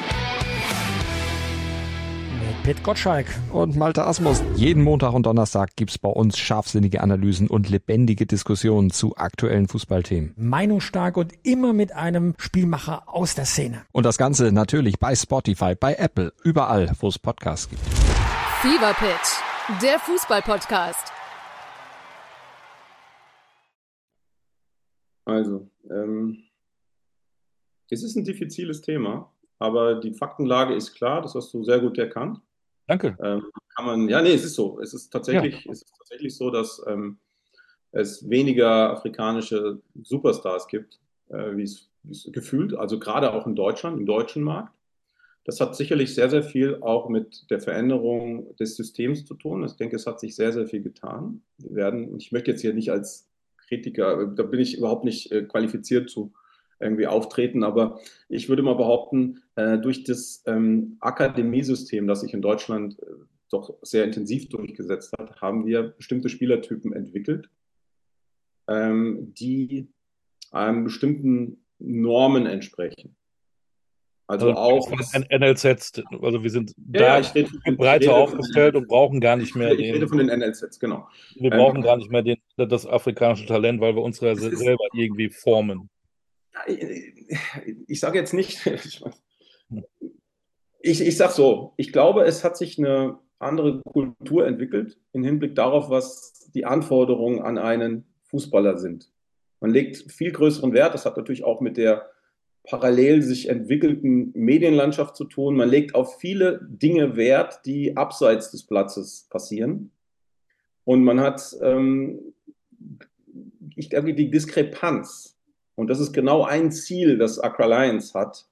[SPEAKER 4] Pit Gottschalk.
[SPEAKER 5] Und Malte Asmus. Jeden Montag und Donnerstag gibt's bei uns scharfsinnige Analysen und lebendige Diskussionen zu aktuellen Fußballthemen.
[SPEAKER 4] Meinungsstark und immer mit einem Spielmacher aus der Szene.
[SPEAKER 5] Und das Ganze natürlich bei Spotify, bei Apple, überall, wo es Podcasts gibt.
[SPEAKER 3] Fever Pitch, der Fußballpodcast.
[SPEAKER 2] Also, ähm, es ist ein diffiziles Thema, aber die Faktenlage ist klar, das hast du sehr gut erkannt.
[SPEAKER 1] Danke.
[SPEAKER 2] Ähm, kann man, ja, nee, es ist so. Es ist tatsächlich, es ist tatsächlich so, dass ähm, es weniger afrikanische Superstars gibt, äh, wie es wie es gefühlt, also gerade auch in Deutschland, im deutschen Markt. Das hat sicherlich sehr, sehr viel auch mit der Veränderung des Systems zu tun. Ich denke, es hat sich sehr, sehr viel getan. Wir werden, und ich möchte jetzt hier nicht als Kritiker, da bin ich überhaupt nicht äh, qualifiziert zu irgendwie auftreten, aber ich würde mal behaupten, äh, durch das ähm, Akademiesystem, das sich in Deutschland äh, doch sehr intensiv durchgesetzt hat, haben wir bestimmte Spielertypen entwickelt, ähm, die einem bestimmten Normen entsprechen. Also,
[SPEAKER 1] Also
[SPEAKER 2] auch.
[SPEAKER 1] von den NLZs, also wir sind
[SPEAKER 2] Ja,
[SPEAKER 1] da
[SPEAKER 2] ja, ich rede, ich
[SPEAKER 1] breiter
[SPEAKER 2] rede
[SPEAKER 1] aufgestellt
[SPEAKER 2] von
[SPEAKER 1] und brauchen gar nicht mehr
[SPEAKER 2] ich rede
[SPEAKER 1] den,
[SPEAKER 2] von den NLZs, genau.
[SPEAKER 1] wir
[SPEAKER 2] ähm,
[SPEAKER 1] brauchen gar nicht mehr den, das afrikanische Talent, weil wir uns ja
[SPEAKER 2] Es ist-
[SPEAKER 1] selber irgendwie formen.
[SPEAKER 2] Ich sage jetzt nicht, ich, ich sage so, ich glaube, es hat sich eine andere Kultur entwickelt im Hinblick darauf, was die Anforderungen an einen Fußballer sind. Man legt viel größeren Wert, das hat natürlich auch mit der parallel sich entwickelten Medienlandschaft zu tun. Man legt auf viele Dinge Wert, die abseits des Platzes passieren. Und man hat, ähm, ich denke, die Diskrepanz, und das ist genau ein Ziel, das Accra Lions hat,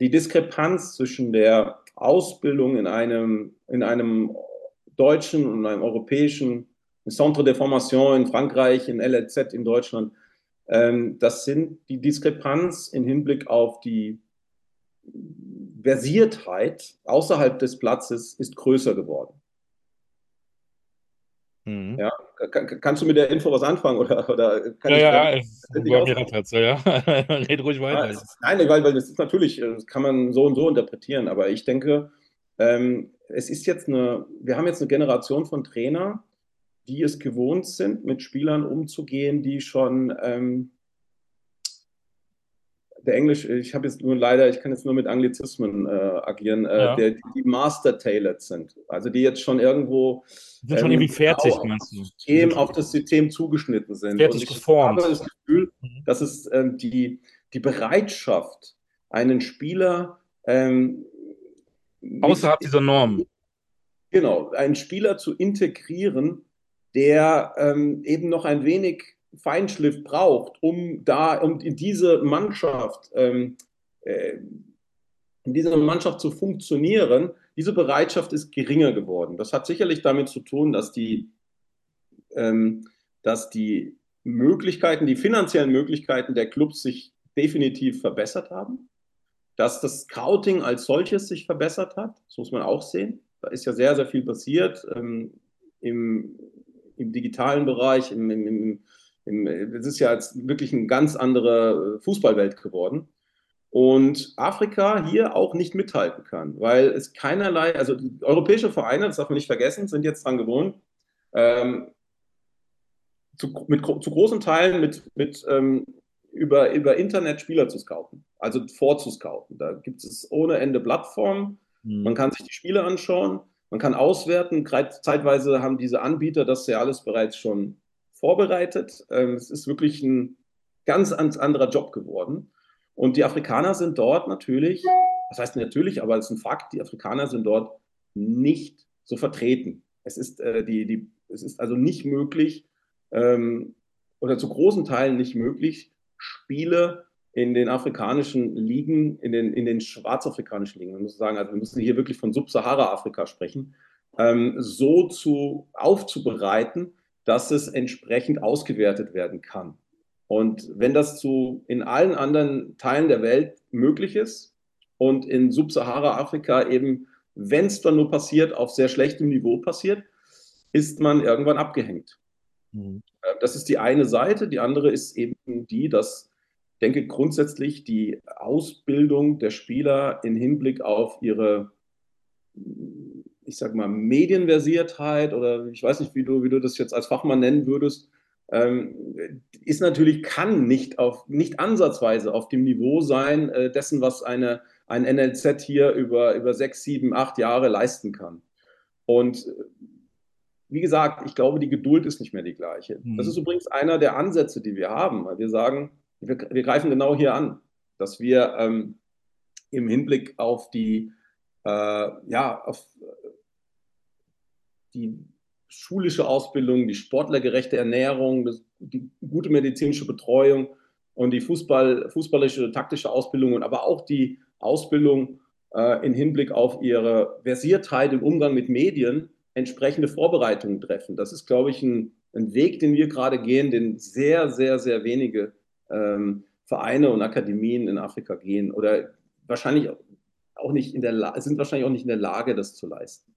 [SPEAKER 2] die Diskrepanz zwischen der Ausbildung in einem, in einem deutschen und einem europäischen Centre de Formation in Frankreich, in LLZ in Deutschland, ähm, das sind die Diskrepanz im Hinblick auf die Versiertheit außerhalb des Platzes ist größer geworden.
[SPEAKER 1] Mhm.
[SPEAKER 2] Ja, kann, kannst du mit der Info was anfangen oder, oder kann
[SPEAKER 1] Ja,
[SPEAKER 2] ich,
[SPEAKER 1] ja,
[SPEAKER 2] äh,
[SPEAKER 1] ja, rattert's, ja, ja. (laughs) Red ruhig
[SPEAKER 2] Ja,
[SPEAKER 1] weiter.
[SPEAKER 2] es ist, nein, weil, weil das ist natürlich, äh, das kann man so und so interpretieren, aber ich denke, ähm, es ist jetzt eine, wir haben jetzt eine Generation von Trainer, die es gewohnt sind, mit Spielern umzugehen, die schon ähm, der Englisch, ich habe jetzt nur leider, ich kann jetzt nur mit Anglizismen äh, agieren, äh,
[SPEAKER 1] Ja.
[SPEAKER 2] der, die master-tailored sind. Also die jetzt schon irgendwo
[SPEAKER 1] sind schon
[SPEAKER 2] ähm,
[SPEAKER 1] irgendwie fertig,
[SPEAKER 2] genau
[SPEAKER 1] meinst du?
[SPEAKER 2] System, auf das System zugeschnitten sind.
[SPEAKER 1] Fertig
[SPEAKER 2] Und ich
[SPEAKER 1] geformt.
[SPEAKER 2] habe das Gefühl,
[SPEAKER 1] Mhm.
[SPEAKER 2] dass es ähm, die, die Bereitschaft, einen Spieler ähm,
[SPEAKER 1] Außerhalb dieser Norm.
[SPEAKER 2] Genau, einen Spieler zu integrieren, der ähm, eben noch ein wenig Feinschliff braucht, um da, um in diese Mannschaft, ähm, äh, in dieser Mannschaft zu funktionieren, diese Bereitschaft ist geringer geworden. Das hat sicherlich damit zu tun, dass die, ähm, dass die Möglichkeiten, die finanziellen Möglichkeiten der Clubs sich definitiv verbessert haben, dass das Scouting als solches sich verbessert hat, das muss man auch sehen. Da ist ja sehr, sehr viel passiert ähm, im, im, digitalen Bereich. Im, im, im, es ist ja jetzt wirklich eine ganz andere Fußballwelt geworden. Und Afrika hier auch nicht mithalten kann, weil es keinerlei, also europäische Vereine, das darf man nicht vergessen, sind jetzt daran gewohnt, ähm, zu, mit, zu großen Teilen mit, mit ähm, über, über Internet Spieler zu scouten, also vorzuscouten. Da gibt es ohne Ende Plattformen, Mhm. Man kann sich die Spiele anschauen, man kann auswerten. Zeitweise haben diese Anbieter das ja alles bereits schon vorbereitet. Ähm, es ist wirklich ein ganz anderer Job geworden. Und die Afrikaner sind dort natürlich, das heißt natürlich, aber es ist ein Fakt, die Afrikaner sind dort nicht so vertreten. Es ist, äh, die, die, es ist also nicht möglich, ähm, oder zu großen Teilen nicht möglich, Spiele in den afrikanischen Ligen, in den, in den schwarzafrikanischen Ligen, man muss sagen, also wir müssen hier wirklich von Subsahara-Afrika sprechen, ähm, so zu, aufzubereiten, dass es entsprechend ausgewertet werden kann. Und wenn das zu, in allen anderen Teilen der Welt möglich ist und in Subsahara-Afrika eben, wenn es dann nur passiert, auf sehr schlechtem Niveau passiert, ist man irgendwann abgehängt. Mhm. Äh, das ist die eine Seite. Die andere ist eben die, dass denke grundsätzlich die Ausbildung der Spieler im Hinblick auf ihre, ich sag mal, Medienversiertheit oder ich weiß nicht, wie du, wie du das jetzt als Fachmann nennen würdest, ähm, ist natürlich, kann nicht auf, nicht ansatzweise auf dem Niveau sein äh, dessen, was eine, ein NLZ hier über, über sechs, sieben, acht Jahre leisten kann. Und äh, wie gesagt, ich glaube, die Geduld ist nicht mehr die gleiche. Mhm. Das ist übrigens einer der Ansätze, die wir haben, weil wir sagen, wir, wir greifen genau hier an, dass wir ähm, im Hinblick auf die, äh, ja, auf die schulische Ausbildung, die sportlergerechte Ernährung, die gute medizinische Betreuung und die Fußball, fußballische, taktische Ausbildung, aber auch die Ausbildung äh, im Hinblick auf ihre Versiertheit im Umgang mit Medien entsprechende Vorbereitungen treffen. Das ist, glaube ich, ein, ein Weg, den wir gerade gehen, den sehr, sehr, sehr wenige ähm, Vereine und Akademien in Afrika gehen oder wahrscheinlich auch nicht in der La sind wahrscheinlich auch nicht in der Lage, das zu leisten.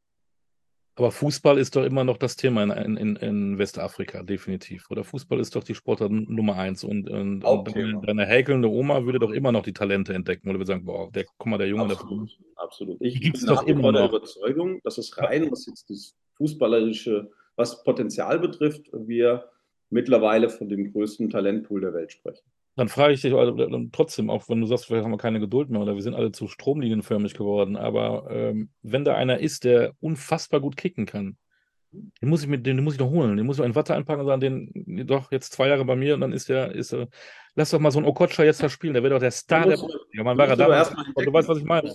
[SPEAKER 1] Aber Fußball ist doch immer noch das Thema in, in, in Westafrika, definitiv. Oder Fußball ist doch die Sportart Nummer eins. Und, und, und deine, deine häkelnde Oma würde doch immer noch die Talente entdecken. Oder wir sagen, boah, der, guck mal, der Junge.
[SPEAKER 2] Absolut. Der absolut. Ich bin doch immer der Überzeugung, dass es rein, was jetzt das fußballerische, was Potenzial betrifft, wir mittlerweile von dem größten Talentpool der Welt sprechen.
[SPEAKER 1] Dann frage ich dich also, trotzdem, auch wenn du sagst, vielleicht haben wir keine Geduld mehr oder wir sind alle zu stromlinienförmig geworden, aber ähm, wenn da einer ist, der unfassbar gut kicken kann, den muss ich mit, den, den muss ich noch holen, den muss ich in Watte einpacken und sagen, den doch jetzt zwei Jahre bei mir und dann ist der, ist er, lass doch mal so einen Okocha jetzt da spielen, der wird doch der Star der
[SPEAKER 2] ja, man war er damals, du weißt, was ich meine.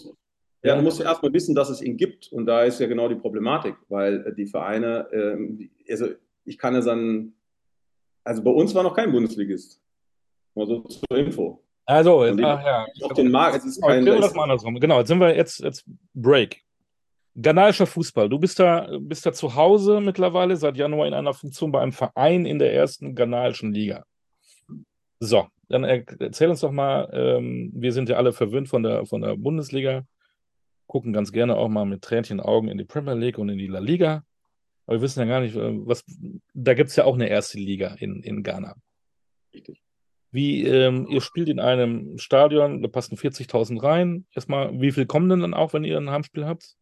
[SPEAKER 2] Ja, du musst ja erstmal wissen, dass es ihn gibt und da ist ja genau die Problematik, weil die Vereine, äh, also ich kann ja sagen, also bei uns war noch kein Bundesligist. Mal so zur Info.
[SPEAKER 1] Also, ach, ja.
[SPEAKER 2] Auf den Markt, es ist
[SPEAKER 1] kein. Das mal andersrum. Genau, jetzt sind wir jetzt, jetzt Break. Ghanaischer Fußball. Du bist da, bist da zu Hause mittlerweile seit Januar in einer Funktion bei einem Verein in der ersten ghanaischen Liga. So, dann erzähl uns doch mal, ähm, wir sind ja alle verwöhnt von der, von der Bundesliga, gucken ganz gerne auch mal mit Tränchen Augen in die Premier League und in die La Liga. Aber wir wissen ja gar nicht, äh, was, da gibt es ja auch eine erste Liga in, in Ghana. Richtig. Wie, ähm, ihr spielt in einem Stadion, da passen 40.000 rein. Erstmal, wie viel kommen denn dann auch, wenn ihr ein Heimspiel habt?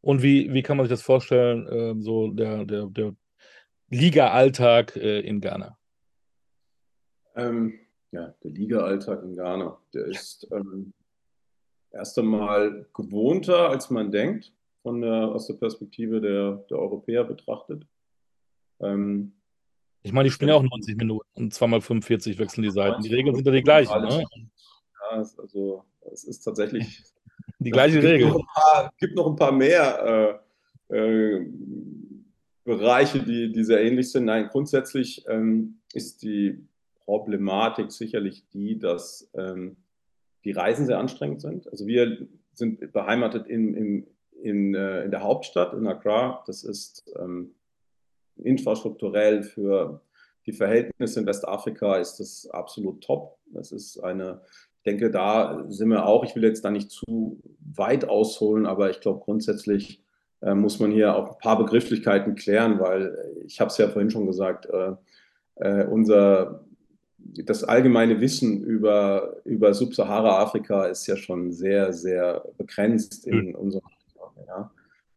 [SPEAKER 1] Und wie, wie kann man sich das vorstellen, äh, so der, der, der Liga-Alltag äh, in Ghana?
[SPEAKER 2] Ähm, ja, der Liga-Alltag in Ghana, der ist ähm, erst einmal gewohnter, als man denkt von der, aus der Perspektive der, der Europäer betrachtet.
[SPEAKER 1] Ähm, ich meine, die spielen ja auch 90 Minuten und zweimal 45 wechseln die Seiten. Die Regeln sind ja die gleichen. Ne?
[SPEAKER 2] Ja, also es ist tatsächlich (laughs)
[SPEAKER 1] Die gleiche
[SPEAKER 2] es gibt
[SPEAKER 1] Regel.
[SPEAKER 2] Paar, gibt noch ein paar mehr äh, äh, Bereiche, die, die sehr ähnlich sind. Nein, grundsätzlich ähm, ist die Problematik sicherlich die, dass ähm, die Reisen sehr anstrengend sind. Also wir sind beheimatet in, in, in, äh, in der Hauptstadt, in Accra. Das ist ähm, infrastrukturell für die Verhältnisse in Westafrika ist das absolut top. Das ist eine, ich denke, da sind wir auch, ich will jetzt da nicht zu weit ausholen, aber ich glaube grundsätzlich äh, muss man hier auch ein paar Begrifflichkeiten klären, weil ich habe es ja vorhin schon gesagt, äh, äh, unser das allgemeine Wissen über, über Subsahara-Afrika ist ja schon sehr, sehr begrenzt in mhm. unserem ja.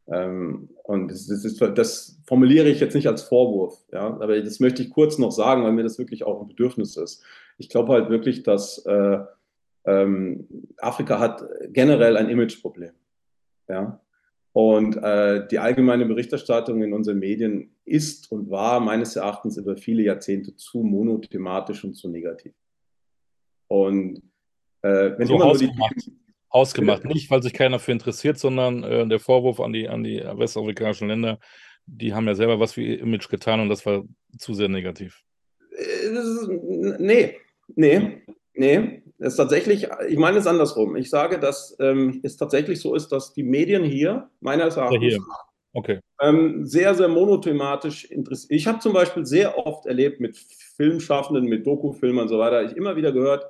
[SPEAKER 2] Ähm, und das, ist, das, formuliere ich jetzt nicht als Vorwurf, ja, aber das möchte ich kurz noch sagen, weil mir das wirklich auch ein Bedürfnis ist. Ich glaube halt wirklich, dass äh, ähm, Afrika hat generell ein Imageproblem. Ja. Und äh, die allgemeine Berichterstattung in unseren Medien ist und war meines Erachtens über viele Jahrzehnte zu monothematisch und zu negativ. Und äh, wenn
[SPEAKER 1] so
[SPEAKER 2] immer
[SPEAKER 1] nur die Hausgemacht. Nicht, weil sich keiner für interessiert, sondern äh, der Vorwurf an die, an die westafrikanischen Länder, die haben ja selber was für ihr Image getan und das war zu sehr negativ.
[SPEAKER 2] Ist, nee, nee, nee. Es ist tatsächlich, ich meine es andersrum. Ich sage, dass ähm, es tatsächlich so ist, dass die Medien hier, meines Erachtens, ja,
[SPEAKER 1] okay.
[SPEAKER 2] ähm, sehr, sehr monothematisch interessiert. Ich habe zum Beispiel sehr oft erlebt mit Filmschaffenden, mit Dokufilmen und so weiter, ich immer wieder gehört,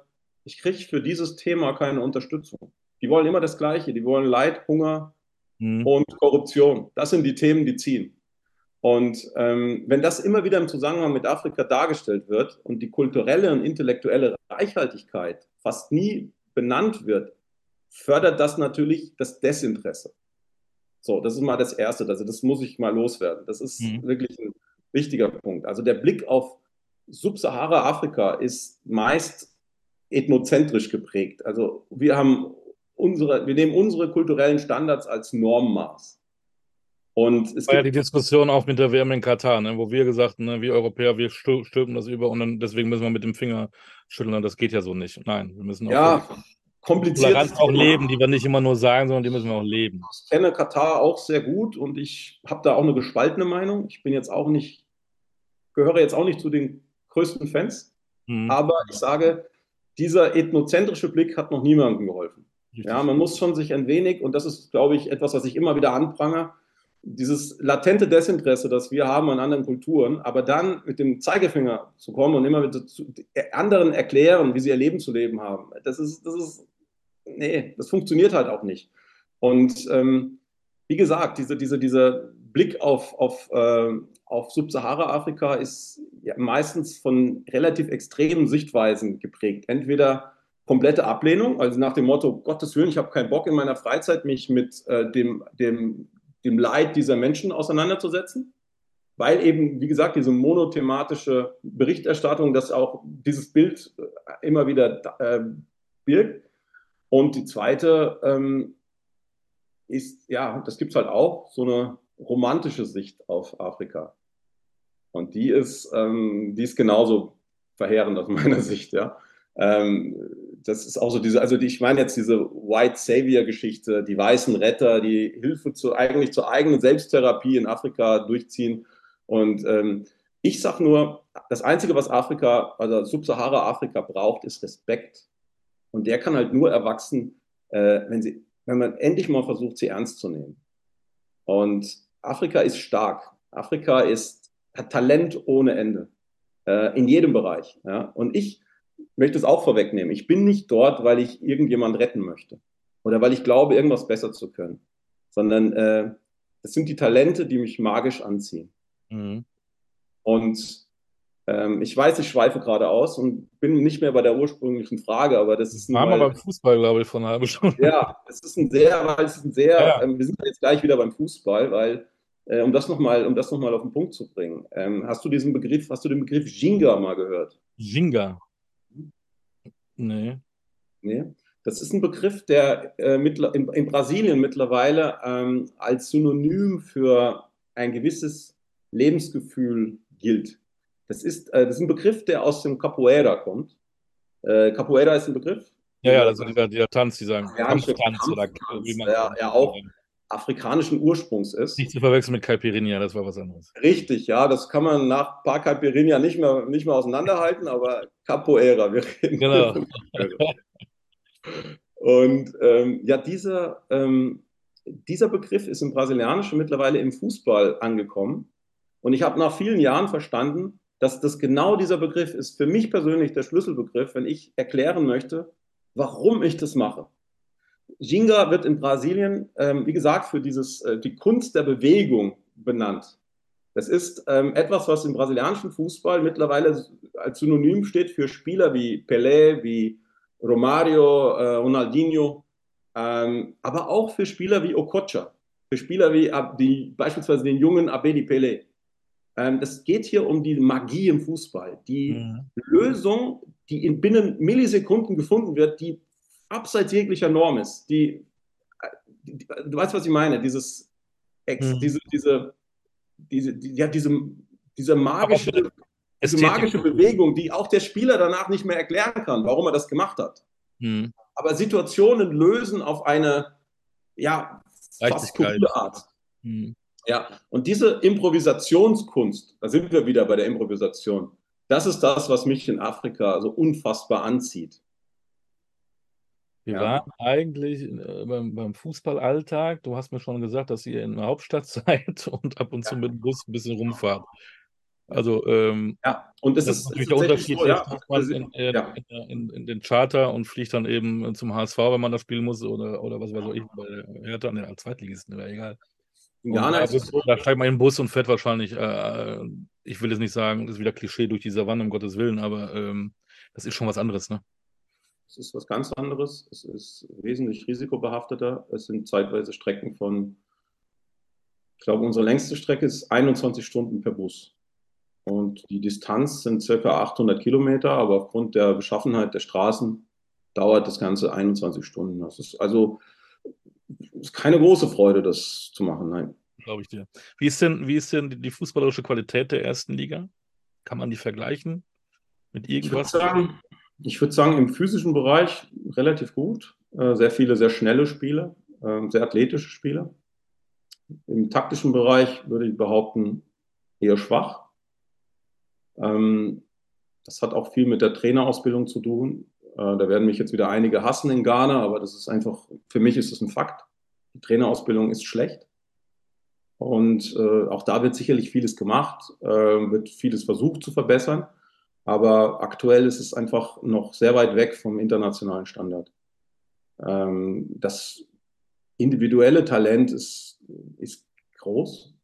[SPEAKER 2] ich kriege für dieses Thema keine Unterstützung. Die wollen immer das Gleiche. Die wollen Leid, Hunger mhm. und Korruption. Das sind die Themen, die ziehen. Und ähm, wenn das immer wieder im Zusammenhang mit Afrika dargestellt wird und die kulturelle und intellektuelle Reichhaltigkeit fast nie benannt wird, fördert das natürlich das Desinteresse. So, das ist mal das Erste. Also das muss ich mal loswerden. Das ist mhm. wirklich ein wichtiger Punkt. Also der Blick auf Subsahara-Afrika ist meist ethnozentrisch geprägt. Also wir haben unsere, wir nehmen unsere kulturellen Standards als Normmaß.
[SPEAKER 1] Und es war ja die Diskussion auch mit der WM in Katar, ne, wo wir gesagt haben, ne, wir Europäer, wir stülpen das über und dann, deswegen müssen wir mit dem Finger schütteln und das geht ja so nicht. Nein, wir müssen auch
[SPEAKER 2] ja, kompliziert
[SPEAKER 1] auch leben, die wir nicht immer nur sagen, sondern die müssen wir auch leben.
[SPEAKER 2] Ich kenne Katar auch sehr gut und ich habe da auch eine gespaltene Meinung. Ich bin jetzt auch nicht, gehöre jetzt auch nicht zu den größten Fans, mhm. aber ich sage, dieser ethnozentrische Blick hat noch niemandem geholfen. Ja, man muss schon sich ein wenig, und das ist, glaube ich, etwas, was ich immer wieder anprange, dieses latente Desinteresse, das wir haben an anderen Kulturen, aber dann mit dem Zeigefinger zu kommen und immer wieder zu anderen erklären, wie sie ihr Leben zu leben haben, das ist, das ist, nee, das funktioniert halt auch nicht. Und ähm, wie gesagt, diese, diese, dieser Blick auf, auf, äh, auf Subsahara-Afrika ist ja meistens von relativ extremen Sichtweisen geprägt. Entweder komplette Ablehnung, also nach dem Motto, Gottes Willen, ich habe keinen Bock in meiner Freizeit, mich mit äh, dem, dem, dem Leid dieser Menschen auseinanderzusetzen, weil eben, wie gesagt, diese monothematische Berichterstattung, das auch dieses Bild äh, immer wieder äh, birgt. Und die zweite ähm, ist, ja, das gibt es halt auch, so eine romantische Sicht auf Afrika. Und die ist, ähm, die ist genauso verheerend aus meiner (laughs) Sicht, ja. Ähm, das ist auch so diese, also die, ich meine jetzt diese White Savior-Geschichte, die weißen Retter, die Hilfe zu, eigentlich zur eigenen Selbsttherapie in Afrika durchziehen. Und ähm, ich sage nur, das Einzige, was Afrika, also Subsahara-Afrika braucht, ist Respekt. Und der kann halt nur erwachsen, äh, wenn, sie, wenn man endlich mal versucht, sie ernst zu nehmen. Und Afrika ist stark. Afrika ist, hat Talent ohne Ende. Äh, in jedem Bereich. Ja? Und ich möchte es auch vorwegnehmen. Ich bin nicht dort, weil ich irgendjemand retten möchte oder weil ich glaube, irgendwas besser zu können, sondern äh, das sind die Talente, die mich magisch anziehen. Mhm. Und ähm, ich weiß, ich schweife gerade aus und bin nicht mehr bei der ursprünglichen Frage, aber das ist.
[SPEAKER 1] Waren wir beim Fußball, glaube ich, von einer halben Stunde.
[SPEAKER 2] Ja, es ist ein sehr, weil es ist ein sehr, ja. ähm, wir sind jetzt gleich wieder beim Fußball, weil äh, um das nochmal, um das noch mal auf den Punkt zu bringen. Ähm, hast du diesen Begriff, hast du den Begriff Jinga mal gehört?
[SPEAKER 1] Jinga. Nee.
[SPEAKER 2] Nee. Das ist ein Begriff, der äh, in, in, Brasilien mittlerweile ähm, als Synonym für ein gewisses Lebensgefühl gilt. Das ist, äh, das ist ein Begriff, der aus dem Capoeira kommt. Äh, Capoeira ist ein Begriff.
[SPEAKER 1] Ja, ja, das ist dieser, dieser Tanz, dieser
[SPEAKER 2] Brasilianische
[SPEAKER 1] Kampftanz oder
[SPEAKER 2] Kampftanz,
[SPEAKER 1] wie man
[SPEAKER 2] der ja auch afrikanischen Ursprungs ist.
[SPEAKER 1] Nicht zu verwechseln mit Caipirinha, das war was anderes.
[SPEAKER 2] Richtig, ja, das kann man nach Par Caipirinha nicht mehr, nicht mehr auseinanderhalten, aber Capoeira, wir reden.
[SPEAKER 1] Genau. (laughs)
[SPEAKER 2] Und ähm, ja, dieser, ähm, dieser Begriff ist im Brasilianischen mittlerweile im Fußball angekommen. Und ich habe nach vielen Jahren verstanden, dass das genau dieser Begriff ist für mich persönlich der Schlüsselbegriff, wenn ich erklären möchte, warum ich das mache. Ginga wird in Brasilien, ähm, wie gesagt, für dieses, äh, die Kunst der Bewegung benannt. Das ist ähm, etwas, was im brasilianischen Fußball mittlerweile als Synonym steht für Spieler wie Pelé, wie Romario, äh, Ronaldinho, ähm, aber auch für Spieler wie Okocha, für Spieler wie die, beispielsweise den jungen Abedi Pelé. Ähm, es geht hier um die Magie im Fußball, die
[SPEAKER 1] Mhm.
[SPEAKER 2] Lösung, die in binnen Millisekunden gefunden wird, die abseits jeglicher Norm ist. Die, die, du weißt, was ich meine? Dieses, Ex,
[SPEAKER 1] Mhm.
[SPEAKER 2] diese, diese, diese, die, ja, diese, diese magische, diese magische Bewegung, die auch der Spieler danach nicht mehr erklären kann, warum er das gemacht hat.
[SPEAKER 1] Mhm.
[SPEAKER 2] Aber Situationen lösen auf eine, ja, fast skurrile Art.
[SPEAKER 1] Mhm.
[SPEAKER 2] Ja, und diese Improvisationskunst, da sind wir wieder bei der Improvisation, das ist das, was mich in Afrika so unfassbar anzieht.
[SPEAKER 1] Wir
[SPEAKER 2] Ja.
[SPEAKER 1] waren eigentlich äh, beim, beim Fußballalltag. Du hast mir schon gesagt, dass ihr in der Hauptstadt (laughs) seid und ab und zu mit dem Bus ein bisschen rumfahrt. Also, ähm,
[SPEAKER 2] Ja, und es ist,
[SPEAKER 1] ist der Unterschied,
[SPEAKER 2] so, ja, also,
[SPEAKER 1] in, in,
[SPEAKER 2] ja.
[SPEAKER 1] in, in den Charter und fliegt dann eben zum HSV, wenn man da spielen muss, oder, oder was weiß ich, bei Hertha, ne, als Zweitligisten, wäre egal.
[SPEAKER 2] Ghana
[SPEAKER 1] da,
[SPEAKER 2] ist so,
[SPEAKER 1] da steigt man in den Bus und fährt wahrscheinlich, äh, ich will jetzt nicht sagen, das ist wieder Klischee durch die Savanne, um Gottes Willen, aber ähm, das ist schon was anderes, ne?
[SPEAKER 2] Es ist was ganz anderes, es ist wesentlich risikobehafteter, es sind zeitweise Strecken von, ich glaube, unsere längste Strecke ist 21 Stunden per Bus. Und die Distanz sind circa 800 Kilometer, aber aufgrund der Beschaffenheit der Straßen dauert das Ganze 21 Stunden. Das ist also ist keine große Freude, das zu machen, nein.
[SPEAKER 1] Glaube ich dir. Wie ist denn, wie ist denn die, fußballerische Qualität der ersten Liga? Kann man die vergleichen mit
[SPEAKER 2] Ich würde
[SPEAKER 1] irgendwas?
[SPEAKER 2] sagen, ich würde sagen, im physischen Bereich relativ gut. Äh, Sehr viele, sehr schnelle Spieler, ähm, sehr athletische Spieler. Im taktischen Bereich würde ich behaupten, eher schwach. Ähm, Das hat auch viel mit der Trainerausbildung zu tun. Äh, Da werden mich jetzt wieder einige hassen in Ghana, aber das ist einfach, für mich ist das ein Fakt. Die Trainerausbildung ist schlecht. Und äh, auch da wird sicherlich vieles gemacht, wird vieles versucht zu verbessern. Aber aktuell ist es einfach noch sehr weit weg vom internationalen Standard. Ähm, das individuelle Talent ist, ist groß,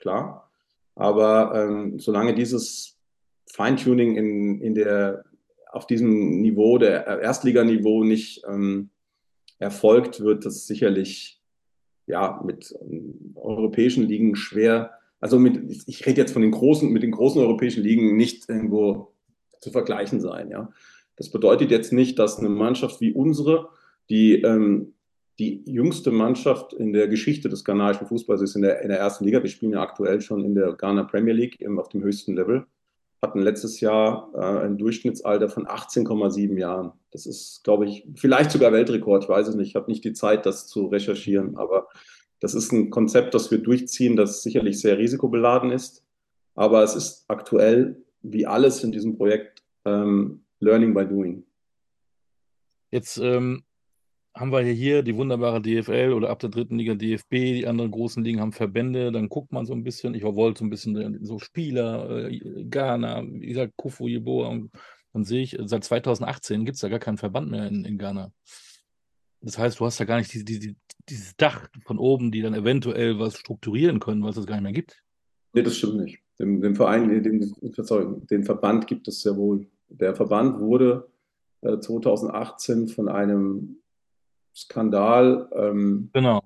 [SPEAKER 2] klar. Aber ähm, solange dieses Feintuning in, in der, auf diesem Niveau, der Erstliganiveau nicht ähm, erfolgt, wird das sicherlich ja, mit ähm, europäischen Ligen schwer. Also mit, ich rede jetzt von den großen, mit den großen europäischen Ligen nicht irgendwo zu vergleichen sein. Ja. Das bedeutet jetzt nicht, dass eine Mannschaft wie unsere, die ähm, die jüngste Mannschaft in der Geschichte des ghanaischen Fußballs ist in der, in der ersten Liga. Wir spielen ja aktuell schon in der Ghana Premier League eben auf dem höchsten Level. Hatten letztes Jahr äh, ein Durchschnittsalter von 18,7 Jahren. Das ist, glaube ich, vielleicht sogar Weltrekord. Ich weiß es nicht. Ich habe nicht die Zeit, das zu recherchieren. Aber das ist ein Konzept, das wir durchziehen, das sicherlich sehr risikobeladen ist. Aber es ist aktuell, wie alles in diesem Projekt, ähm, Learning by Doing.
[SPEAKER 1] Jetzt ähm, haben wir hier die wunderbare DFL oder ab der dritten Liga DFB, die anderen großen Ligen haben Verbände, dann guckt man so ein bisschen, ich wollte so ein bisschen so Spieler, äh, Ghana, wie gesagt, Kufu Yeboah und dann sehe ich, seit 2018 gibt es da gar keinen Verband mehr in, in Ghana. Das heißt, du hast da gar nicht die, die, die, dieses Dach von oben, die dann eventuell was strukturieren können, was es gar nicht mehr gibt.
[SPEAKER 2] Nee, das stimmt nicht. Den, den Verein, den, sorry, den Verband gibt es sehr wohl. Der Verband wurde äh, 2018 von einem Skandal, ähm,
[SPEAKER 1] Genau.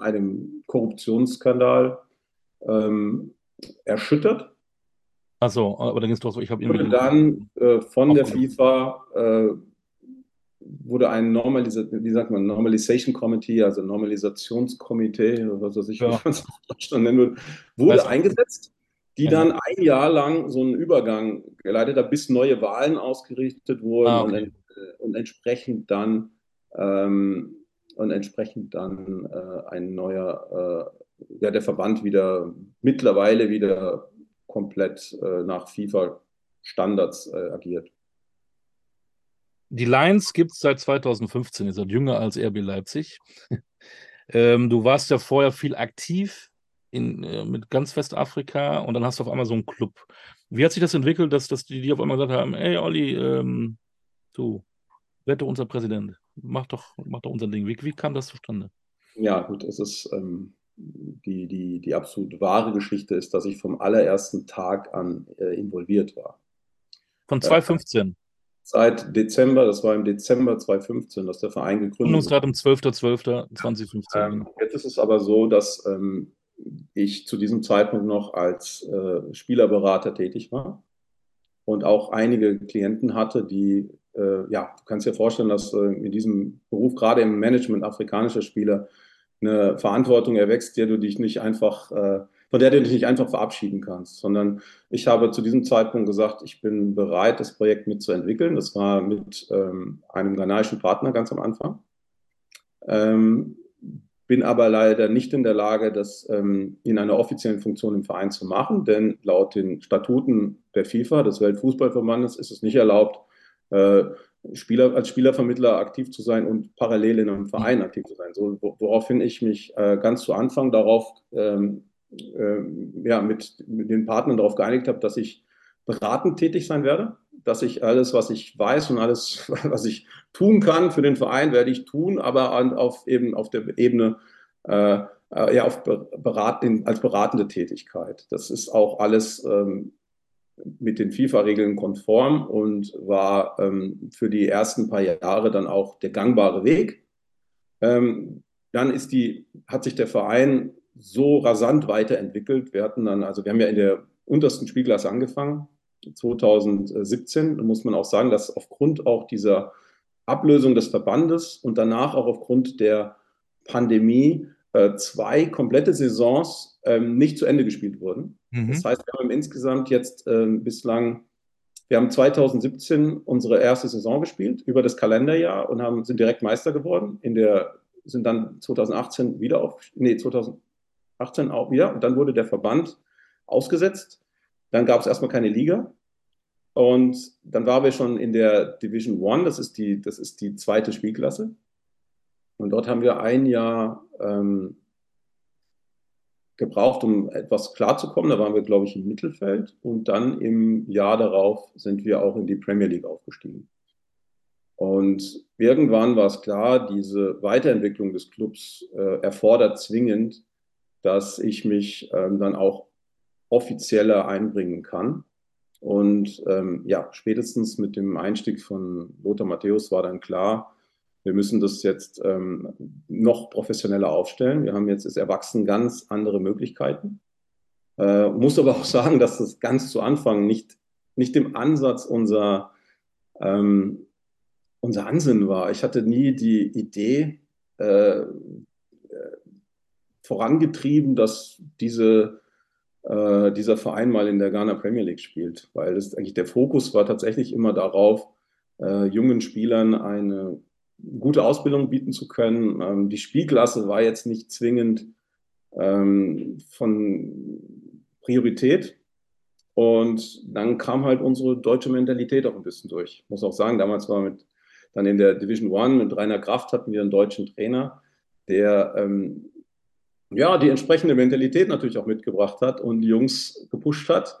[SPEAKER 2] einem Korruptionsskandal ähm, erschüttert.
[SPEAKER 1] Achso, aber dann ging es doch so, ich habe irgendwie.
[SPEAKER 2] Wurde dann äh, von der. FIFA äh, wurde ein Normalisa wie sagt man, Normalization Committee, also Normalisationskomitee, was weiß ich,
[SPEAKER 1] Ja.
[SPEAKER 2] wie man es (laughs) nennen würde, wurde
[SPEAKER 1] auch.
[SPEAKER 2] eingesetzt, die dann ein Jahr lang so einen Übergang geleitet hat, bis neue Wahlen ausgerichtet wurden
[SPEAKER 1] Ah,
[SPEAKER 2] und
[SPEAKER 1] okay.
[SPEAKER 2] dann und entsprechend dann ähm, und entsprechend dann äh, ein neuer, äh, ja, der Verband wieder mittlerweile wieder komplett äh, nach FIFA-Standards äh, agiert.
[SPEAKER 1] Die Lions gibt es seit 2015, ihr seid jünger als RB Leipzig. (laughs) ähm, du warst ja vorher viel aktiv in, äh, mit ganz Westafrika und dann hast du auf einmal so einen Club. Wie hat sich das entwickelt, dass, dass die, die auf einmal gesagt haben, ey Olli, ähm, du, werde unser Präsident, mach doch, mach doch unser Ding. Wie, wie kam das zustande?
[SPEAKER 2] Ja, gut, es ist ähm, die, die, die absolut wahre Geschichte ist, dass ich vom allerersten Tag an äh, involviert war.
[SPEAKER 1] Von 2015? Äh,
[SPEAKER 2] seit Dezember, das war im Dezember 2015, dass der Verein gegründet wurde.
[SPEAKER 1] Gründungsdatum 12.12.2015.
[SPEAKER 2] Ähm, jetzt ist es aber so, dass ähm, ich zu diesem Zeitpunkt noch als äh, Spielerberater tätig war und auch einige Klienten hatte, die, äh, ja, du kannst dir vorstellen, dass äh, in diesem Beruf, gerade im Management afrikanischer Spieler, eine Verantwortung erwächst, der du dich nicht einfach, äh, von der du dich nicht einfach verabschieden kannst, sondern ich habe zu diesem Zeitpunkt gesagt, ich bin bereit, das Projekt mitzuentwickeln. Das war mit ähm, einem ghanaischen Partner ganz am Anfang. Ähm, bin aber leider nicht in der Lage, das ähm, in einer offiziellen Funktion im Verein zu machen, denn laut den Statuten der FIFA, des Weltfußballverbandes, ist es nicht erlaubt, äh, Spieler, als Spielervermittler aktiv zu sein und parallel in einem Verein aktiv zu sein. So, woraufhin ich mich äh, ganz zu Anfang darauf ähm, äh, ja, mit, mit den Partnern darauf geeinigt habe, dass ich beratend tätig sein werde, dass ich alles, was ich weiß und alles, (laughs) was ich tun kann für den Verein, werde ich tun, aber auf eben auf der Ebene äh, ja, auf Berat, als beratende Tätigkeit. Das ist auch alles ähm, mit den FIFA-Regeln konform und war ähm, für die ersten paar Jahre dann auch der gangbare Weg. Ähm, dann ist die, hat sich der Verein so rasant weiterentwickelt. Wir hatten dann, also wir haben ja in der untersten Spielklasse angefangen, 2017. Da muss man auch sagen, dass aufgrund auch dieser Ablösung des Verbandes und danach auch aufgrund der Pandemie äh, zwei komplette Saisons ähm, nicht zu Ende gespielt wurden. Mhm. Das heißt, wir haben insgesamt jetzt äh, bislang, wir haben 2017 unsere erste Saison gespielt über das Kalenderjahr und haben, sind direkt Meister geworden. In der sind dann 2018 wieder auf, nee, 2018 auch wieder und dann wurde der Verband ausgesetzt. Dann gab es erstmal keine Liga. Und dann waren wir schon in der Division One, das ist die, das ist die zweite Spielklasse. Und dort haben wir ein Jahr ähm, gebraucht, um etwas klarzukommen. Da waren wir, glaube ich, im Mittelfeld. Und dann im Jahr darauf sind wir auch in die Premier League aufgestiegen. Und irgendwann war es klar, diese Weiterentwicklung des Clubs äh, erfordert zwingend, dass ich mich ähm, dann auch offizieller einbringen kann. Und ähm, ja, spätestens mit dem Einstieg von Lothar Matthäus war dann klar, wir müssen das jetzt ähm, noch professioneller aufstellen. Wir haben jetzt als Erwachsenen ganz andere Möglichkeiten. Äh, muss aber auch sagen, dass das ganz zu Anfang nicht, nicht im Ansatz unser, ähm, unser Ansinnen war. Ich hatte nie die Idee äh, äh vorangetrieben, dass diese, äh, dieser Verein mal in der Ghana Premier League spielt, weil das eigentlich der Fokus war tatsächlich immer darauf, äh, jungen Spielern eine gute Ausbildung bieten zu können. Ähm, die Spielklasse war jetzt nicht zwingend ähm, von Priorität. Und dann kam halt unsere deutsche Mentalität auch ein bisschen durch. Ich muss auch sagen, damals war mit dann in der Division One mit Rainer Kraft hatten wir einen deutschen Trainer, der ähm, ja die entsprechende Mentalität natürlich auch mitgebracht hat und die Jungs gepusht hat.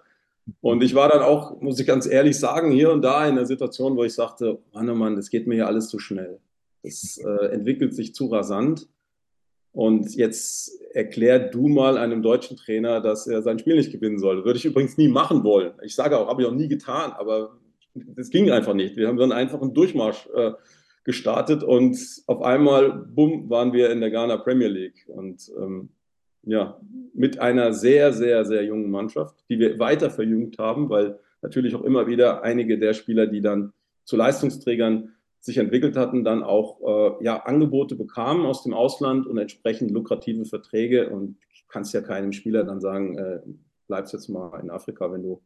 [SPEAKER 2] Und ich war dann auch, muss ich ganz ehrlich sagen, hier und da in der Situation, wo ich sagte, Mann, oh Mann, das geht mir hier alles zu schnell. Es äh, entwickelt sich zu rasant. Und jetzt erklär du mal einem deutschen Trainer, dass er sein Spiel nicht gewinnen soll. Würde ich übrigens nie machen wollen. Ich sage auch, habe ich auch nie getan, aber das ging einfach nicht. Wir haben dann einfach einen Durchmarsch äh, gestartet und auf einmal, bumm, waren wir in der Ghana Premier League. Und ähm, ja, mit einer sehr, sehr, sehr jungen Mannschaft, die wir weiter verjüngt haben, weil natürlich auch immer wieder einige der Spieler, die dann zu Leistungsträgern sich entwickelt hatten, dann auch äh, ja, Angebote bekamen aus dem Ausland und entsprechend lukrative Verträge. Und du kannst ja keinem Spieler dann sagen, äh, bleibst jetzt mal in Afrika, wenn du,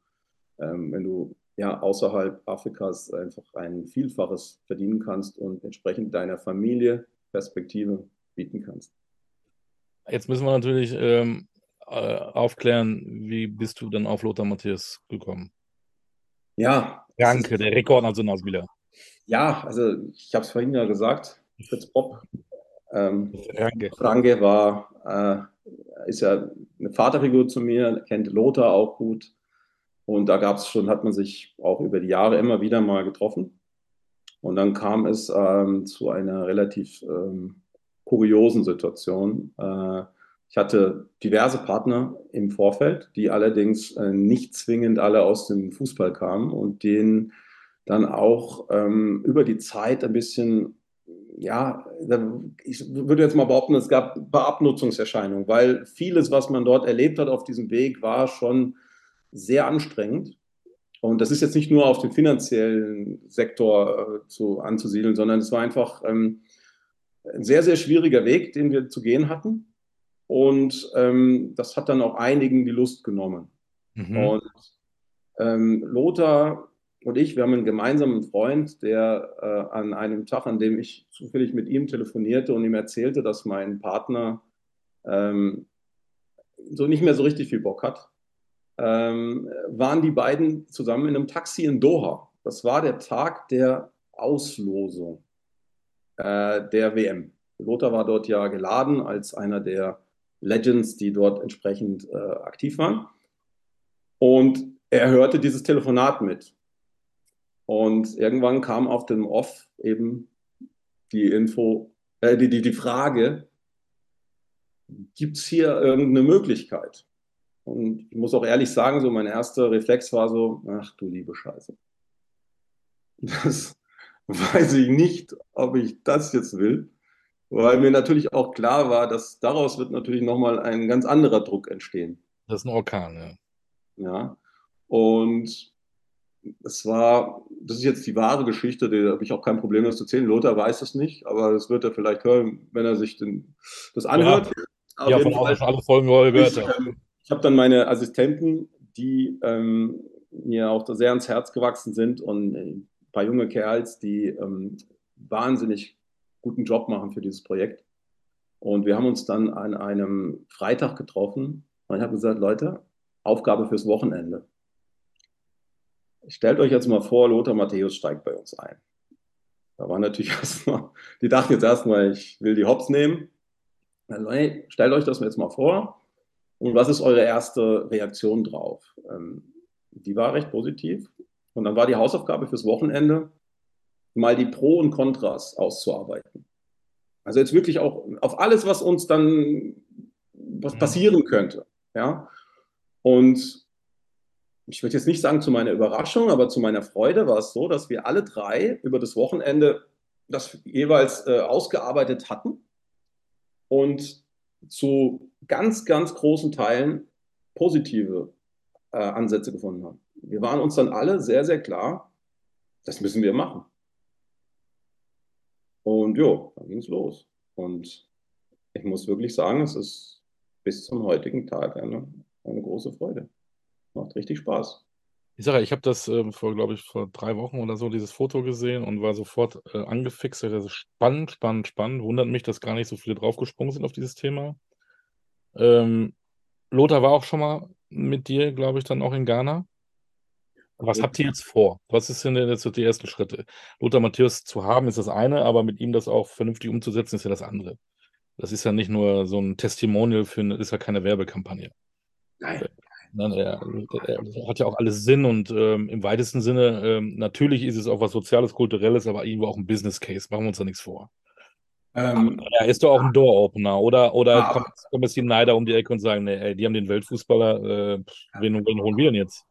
[SPEAKER 2] ähm, wenn du ja außerhalb Afrikas einfach ein Vielfaches verdienen kannst und entsprechend deiner Familie Perspektive bieten kannst.
[SPEAKER 1] Jetzt müssen wir natürlich ähm, äh, aufklären, wie bist du denn auf Lothar Matthäus gekommen?
[SPEAKER 2] Ja.
[SPEAKER 1] Danke, der Rekordnationalspieler.
[SPEAKER 2] Ja, also ich habe es vorhin ja gesagt, Fritz Bob. Ähm,
[SPEAKER 1] Ranke.
[SPEAKER 2] War, äh, ist ja eine Vaterfigur zu mir, kennt Lothar auch gut. Und da gab es schon, hat man sich auch über die Jahre immer wieder mal getroffen. Und dann kam es ähm, zu einer relativ ähm, kuriosen Situation. Äh, ich hatte diverse Partner im Vorfeld, die allerdings äh, nicht zwingend alle aus dem Fußball kamen und denen dann auch ähm, über die Zeit ein bisschen, ja, ich würde jetzt mal behaupten, es gab ein paar Abnutzungserscheinungen, weil vieles, was man dort erlebt hat auf diesem Weg, war schon sehr anstrengend. Und das ist jetzt nicht nur auf den finanziellen Sektor äh, zu, anzusiedeln, sondern es war einfach ähm, ein sehr, sehr schwieriger Weg, den wir zu gehen hatten. Und ähm, das hat dann auch einigen die Lust genommen. Mhm. Und ähm, Lothar und ich, wir haben einen gemeinsamen Freund, der äh, an einem Tag, an dem ich zufällig mit ihm telefonierte und ihm erzählte, dass mein Partner ähm, so nicht mehr so richtig viel Bock hat, ähm, waren die beiden zusammen in einem Taxi in Doha. Das war der Tag der Auslosung äh, der WM. Lothar war dort ja geladen als einer der Legends, die dort entsprechend äh, aktiv waren. Und er hörte dieses Telefonat mit. Und irgendwann kam auf dem Off eben die Info, äh, die, die, die Frage, gibt es hier irgendeine Möglichkeit? Und ich muss auch ehrlich sagen, so mein erster Reflex war so, ach du liebe Scheiße. Das (laughs) weiß ich nicht, ob ich das jetzt will weil mir natürlich auch klar war, dass daraus wird natürlich nochmal ein ganz anderer Druck entstehen.
[SPEAKER 1] Das ist ein Orkan, ja.
[SPEAKER 2] Ja. Und es war, das ist jetzt die wahre Geschichte, da habe ich auch kein Problem, das zu erzählen. Lothar weiß es nicht, aber das wird er vielleicht hören, wenn er sich den, das anhört.
[SPEAKER 1] Ja, ja von außen alle Folgen gehört.
[SPEAKER 2] Ich, ähm, ich habe dann meine Assistenten, die ähm, mir auch sehr ans Herz gewachsen sind und ein paar junge Kerls, die ähm, wahnsinnig guten Job machen für dieses Projekt. Und wir haben uns dann an einem Freitag getroffen und ich habe gesagt, Leute, Aufgabe fürs Wochenende. Stellt euch jetzt mal vor, Lothar Matthäus steigt bei uns ein. Da war natürlich (laughs) erstmal, die dachten jetzt erstmal, ich will die Hops nehmen. Hey, stellt euch das jetzt mal vor. Und was ist eure erste Reaktion drauf? Ähm, die war recht positiv. Und dann war die Hausaufgabe fürs Wochenende, mal die Pro und Kontras auszuarbeiten. Also jetzt wirklich auch auf alles, was uns dann was mhm. passieren könnte. Ja. Und ich würde jetzt nicht sagen zu meiner Überraschung, aber zu meiner Freude war es so, dass wir alle drei über das Wochenende das jeweils äh, ausgearbeitet hatten und zu ganz, ganz großen Teilen positive äh, Ansätze gefunden haben. Wir waren uns dann alle sehr, sehr klar, das müssen wir machen. Und ja, dann ging es los. Und ich muss wirklich sagen, es ist bis zum heutigen Tag eine, eine große Freude. Macht richtig Spaß.
[SPEAKER 1] Ich sage, ich habe das äh, vor, glaube ich, vor drei Wochen oder so, dieses Foto gesehen und war sofort äh, angefixt. Das ist spannend, spannend, spannend. Wundert mich, dass gar nicht so viele draufgesprungen sind auf dieses Thema. Ähm, Lothar war auch schon mal mit dir, glaube ich, dann auch in Ghana. Was habt ihr jetzt vor? Was sind denn jetzt so die ersten Schritte? Lothar Matthäus zu haben ist das eine, aber mit ihm das auch vernünftig umzusetzen ist ja das andere. Das ist ja nicht nur so ein Testimonial für eine, ist ja keine Werbekampagne.
[SPEAKER 2] Nein.
[SPEAKER 1] Nein, er, er, hat ja auch alles Sinn und ähm, im weitesten Sinne, ähm, natürlich ist es auch was Soziales, Kulturelles, aber irgendwo auch ein Business Case. Machen wir uns da nichts vor. Ähm, er ist doch auch ein Door-Opener, oder? Oder ah, kommen jetzt die Neider um die Ecke und sagen, nee, ey, die haben den Weltfußballer, äh, wen, wen holen wir denn jetzt?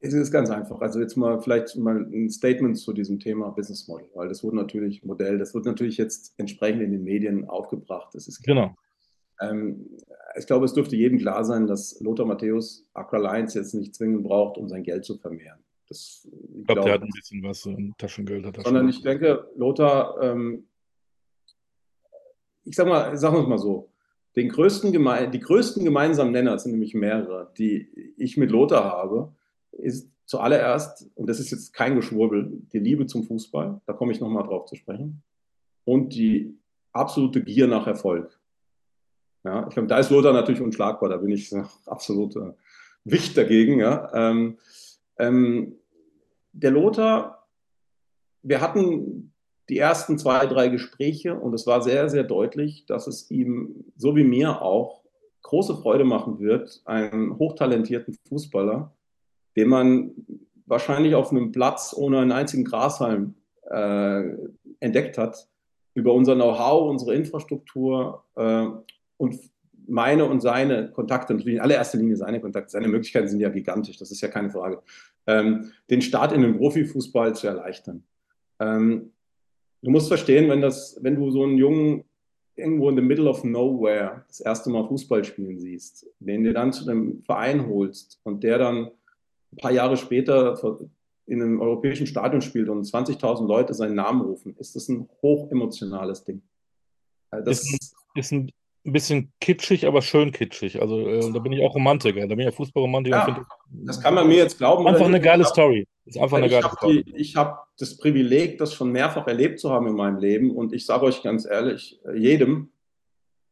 [SPEAKER 2] Es ist ganz einfach. Also jetzt mal vielleicht mal ein Statement zu diesem Thema Business Model, weil das wurde natürlich Modell, das wird natürlich jetzt entsprechend in den Medien aufgebracht. Das ist
[SPEAKER 1] klar.
[SPEAKER 2] Genau. Ähm, ich glaube, es dürfte jedem klar sein, dass Lothar Matthäus Aqua Lions jetzt nicht zwingend braucht, um sein Geld zu vermehren.
[SPEAKER 1] Das, ich glaube, der hat ein bisschen was, ein Taschengeld. Hat
[SPEAKER 2] sondern ich denke, Lothar, ähm, ich sag mal, sagen wir es mal so, den größten die größten gemeinsamen Nenner sind nämlich mehrere, die ich mit Lothar habe ist zuallererst, und das ist jetzt kein Geschwurbel, die Liebe zum Fußball, da komme ich nochmal drauf zu sprechen, und die absolute Gier nach Erfolg. Ja, ich glaube, da ist Lothar natürlich unschlagbar, da bin ich absolut äh, Wicht dagegen. Ja. Ähm, ähm, der Lothar, wir hatten die ersten zwei, drei Gespräche und es war sehr, sehr deutlich, dass es ihm, so wie mir auch, große Freude machen wird, einen hochtalentierten Fußballer, den man wahrscheinlich auf einem Platz ohne einen einzigen Grashalm äh, entdeckt hat, über unser Know-how, unsere Infrastruktur äh, und meine und seine Kontakte, natürlich in allererster Linie seine Kontakte, seine Möglichkeiten sind ja gigantisch, das ist ja keine Frage, ähm, den Start in den Profifußball zu erleichtern. Ähm, du musst verstehen, wenn, das, wenn du so einen Jungen irgendwo in the middle of nowhere das erste Mal Fußball spielen siehst, den du dann zu einem Verein holst und der dann ein paar Jahre später in einem europäischen Stadion spielt und 20.000 Leute seinen Namen rufen, ist das ein hochemotionales Ding.
[SPEAKER 1] Also das ist, ist ein ein bisschen kitschig, aber schön kitschig. Also äh, da bin ich auch Romantiker. Da bin ich ja Fußballromantiker.
[SPEAKER 2] Ja, das kann man mir jetzt glauben.
[SPEAKER 1] Einfach eine geile Story.
[SPEAKER 2] Ist einfach eine geile Story. Die, ich habe das Privileg, das schon mehrfach erlebt zu haben in meinem Leben. Und ich sage euch ganz ehrlich, jedem,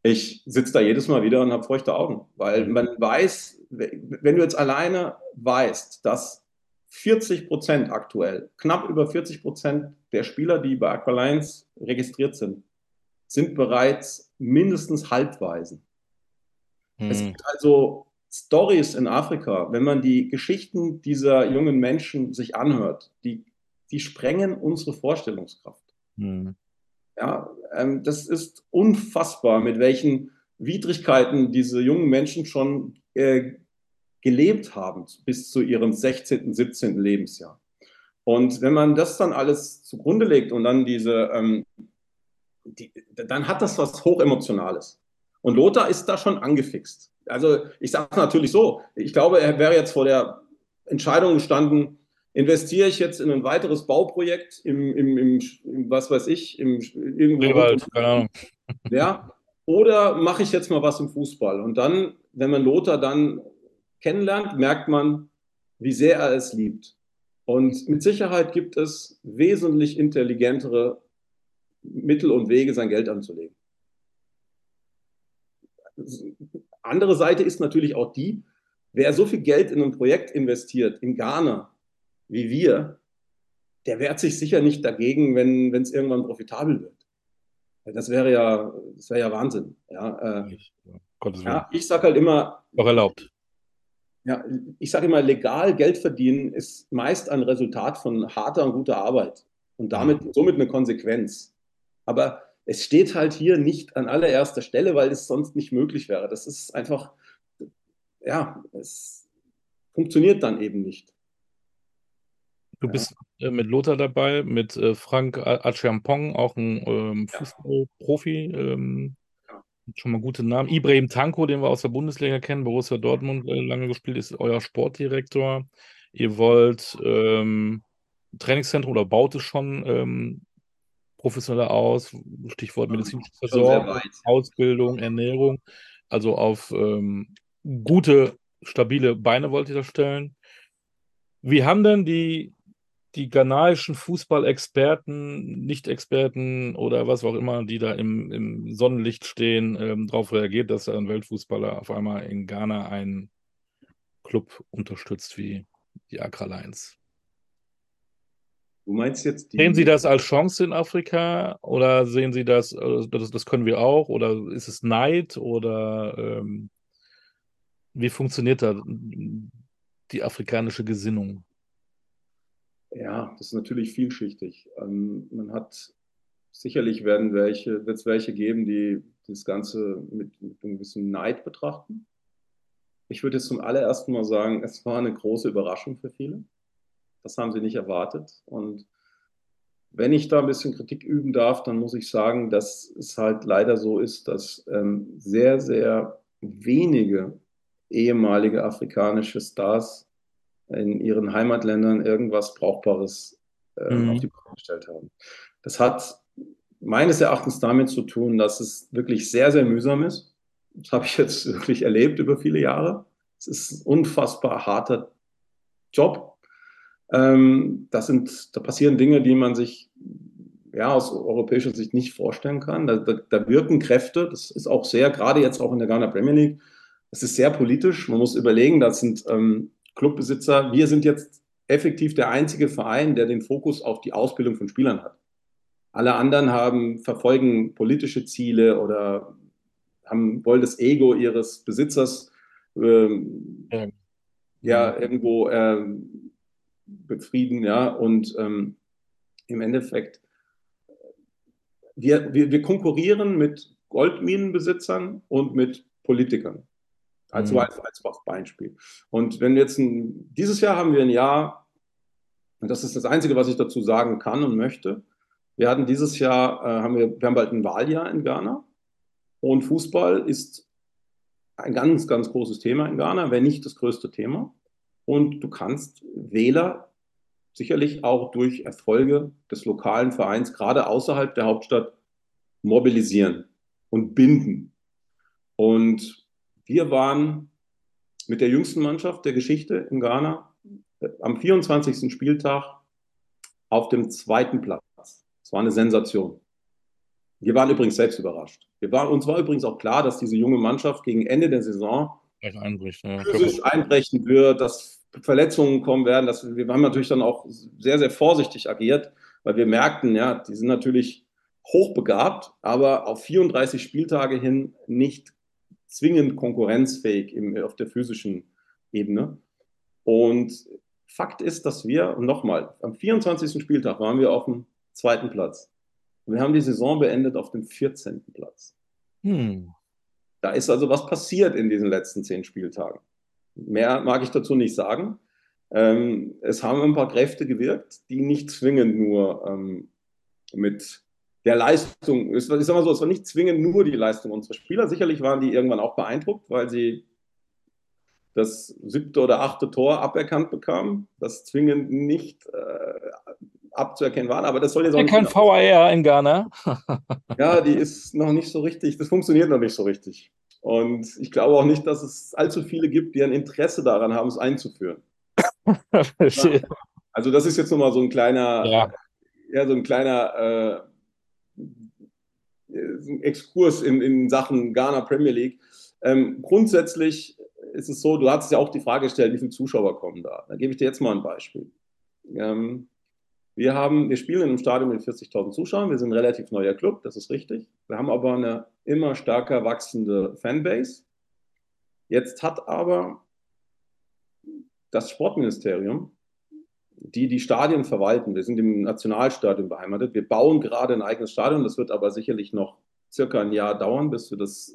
[SPEAKER 2] ich sitze da jedes Mal wieder und habe feuchte Augen. Weil man weiß, wenn du jetzt alleine weißt, dass 40 Prozent aktuell, knapp über 40 Prozent der Spieler, die bei Aqualines registriert sind, sind bereits mindestens Halbwaisen. Hm. Es gibt also Stories in Afrika, wenn man die Geschichten dieser jungen Menschen sich anhört, die, die sprengen unsere Vorstellungskraft. Hm. Ja, ähm, das ist unfassbar, mit welchen Widrigkeiten diese jungen Menschen schon äh, gelebt haben bis zu ihrem 16., 17. Lebensjahr. Und wenn man das dann alles zugrunde legt und dann diese ähm, die, dann hat das was Hochemotionales. Und Lothar ist da schon angefixt. Also ich sage es natürlich so, ich glaube, er wäre jetzt vor der Entscheidung gestanden, investiere ich jetzt in ein weiteres Bauprojekt im, im, im, im was weiß ich, im irgendwo. Lewald, keine Ahnung. (laughs) Ja, oder mache ich jetzt mal was im Fußball? Und dann, wenn man Lothar dann kennenlernt, merkt man, wie sehr er es liebt. Und mit Sicherheit gibt es wesentlich intelligentere Mittel und Wege, sein Geld anzulegen. Andere Seite ist natürlich auch die, wer so viel Geld in ein Projekt investiert, in Ghana, wie wir, der wehrt sich sicher nicht dagegen, wenn es irgendwann profitabel wird. Das wäre ja, das wäre ja Wahnsinn. Ja, äh, ja ich sage halt immer.
[SPEAKER 1] Doch erlaubt.
[SPEAKER 2] Ja, ich sage immer, legal Geld verdienen ist meist ein Resultat von harter und guter Arbeit und damit mhm. somit eine Konsequenz. Aber es steht halt hier nicht an allererster Stelle, weil es sonst nicht möglich wäre. Das ist einfach, ja, es funktioniert dann eben nicht.
[SPEAKER 1] Du bist ja. Äh, mit Lothar dabei, mit äh, Frank Achampong, auch ein ähm, Fußballprofi. Ähm, ja. Schon mal gute Namen. Ibrahim Tanko, den wir aus der Bundesliga kennen, Borussia Dortmund äh, lange gespielt, ist euer Sportdirektor. Ihr wollt ähm, Trainingszentrum oder baut es schon ähm, professioneller aus, Stichwort medizinische Versorgung, Ausbildung, Ernährung, also auf ähm, gute, stabile Beine wollte ich das stellen. Wie haben denn die, die ghanaischen Fußballexperten, Nicht-Experten oder was auch immer, die da im, im Sonnenlicht stehen, ähm, darauf reagiert, dass ein Weltfußballer auf einmal in Ghana einen Club unterstützt wie die Accra Lions?
[SPEAKER 2] Du meinst jetzt
[SPEAKER 1] die. Sehen Sie das als Chance in Afrika oder sehen Sie das, äh, das, das können wir auch, oder ist es Neid oder ähm, wie funktioniert da die afrikanische Gesinnung?
[SPEAKER 2] Ja, das ist natürlich vielschichtig. Ähm, man hat sicherlich werden welche, wird es welche geben, die das Ganze mit, mit einem gewissen Neid betrachten. Ich würde jetzt zum allerersten Mal sagen, es war eine große Überraschung für viele. Das haben sie nicht erwartet. Und wenn ich da ein bisschen Kritik üben darf, dann muss ich sagen, dass es halt leider so ist, dass ähm, sehr, sehr wenige ehemalige afrikanische Stars in ihren Heimatländern irgendwas Brauchbares äh, mhm. auf die Beine gestellt haben. Das hat meines Erachtens damit zu tun, dass es wirklich sehr, sehr mühsam ist. Das habe ich jetzt wirklich erlebt über viele Jahre. Es ist ein unfassbar harter Job. Ähm, das sind, da passieren Dinge, die man sich ja, aus europäischer Sicht nicht vorstellen kann. Da, da, da, wirken Kräfte, das ist auch sehr, gerade jetzt auch in der Ghana Premier League, das ist sehr politisch. Man muss überlegen, das sind ähm, Clubbesitzer. Wir sind jetzt effektiv der einzige Verein, der den Fokus auf die Ausbildung von Spielern hat. Alle anderen haben, verfolgen politische Ziele oder haben, wollen das Ego ihres Besitzers ähm, ja. ja. irgendwo ähm, befrieden, ja, und ähm, im Endeffekt wir, wir, wir konkurrieren mit Goldminenbesitzern und mit Politikern. Also mhm. als, als Beispiel. Und wenn wir jetzt ein, dieses Jahr haben wir ein Jahr, und das ist das Einzige, was ich dazu sagen kann und möchte. Wir hatten dieses Jahr, äh, haben wir, wir haben bald ein Wahljahr in Ghana. Und Fußball ist ein ganz, ganz großes Thema in Ghana, wenn nicht das größte Thema. Und du kannst Wähler sicherlich auch durch Erfolge des lokalen Vereins, gerade außerhalb der Hauptstadt, mobilisieren und binden. Und wir waren mit der jüngsten Mannschaft der Geschichte in Ghana äh, am 24. Spieltag auf dem zweiten Platz. Es war eine Sensation. Wir waren übrigens selbst überrascht. Wir waren, uns war übrigens auch klar, dass diese junge Mannschaft gegen Ende der Saison einbricht, ja. physisch einbrechen wird, dass Verletzungen kommen werden. Das, wir haben natürlich dann auch sehr, sehr vorsichtig agiert, weil wir merkten, ja, die sind natürlich hochbegabt, aber auf 34 Spieltage hin nicht zwingend konkurrenzfähig im, auf der physischen Ebene. Und Fakt ist, dass wir, nochmal, am 24. Spieltag waren wir auf dem zweiten Platz. Wir haben die Saison beendet auf dem 14. Platz. Hm. Da ist also was passiert in diesen letzten zehn Spieltagen. Mehr mag ich dazu nicht sagen. Ähm, es haben ein paar Kräfte gewirkt, die nicht zwingend nur ähm, mit der Leistung, ich sag mal so, es war nicht zwingend nur die Leistung unserer Spieler. Sicherlich waren die irgendwann auch beeindruckt, weil sie das siebte oder achte Tor aberkannt bekamen, das zwingend nicht äh, abzuerkennen war. Aber das soll jetzt auch
[SPEAKER 1] ja, kein VAR in Ghana. (laughs) (laughs)
[SPEAKER 2] ja, die ist noch nicht so richtig, das funktioniert noch nicht so richtig. Und ich glaube auch nicht, dass es allzu viele gibt, die ein Interesse daran haben, es einzuführen. (laughs) ja. Also das ist jetzt nochmal so ein kleiner, ja. ja so ein kleiner äh, Exkurs in, in Sachen Ghana Premier League. Ähm, grundsätzlich ist es so, du hast ja auch die Frage gestellt, wie viele Zuschauer kommen da. Da gebe ich dir jetzt mal ein Beispiel. Ähm, wir, haben, wir spielen in einem Stadion mit 40.000 Zuschauern. Wir sind ein relativ neuer Club, das ist richtig. Wir haben aber eine immer stärker wachsende Fanbase. Jetzt hat aber das Sportministerium, die die Stadien verwalten, wir sind im Nationalstadion beheimatet, wir bauen gerade ein eigenes Stadion, das wird aber sicherlich noch circa ein Jahr dauern, bis wir das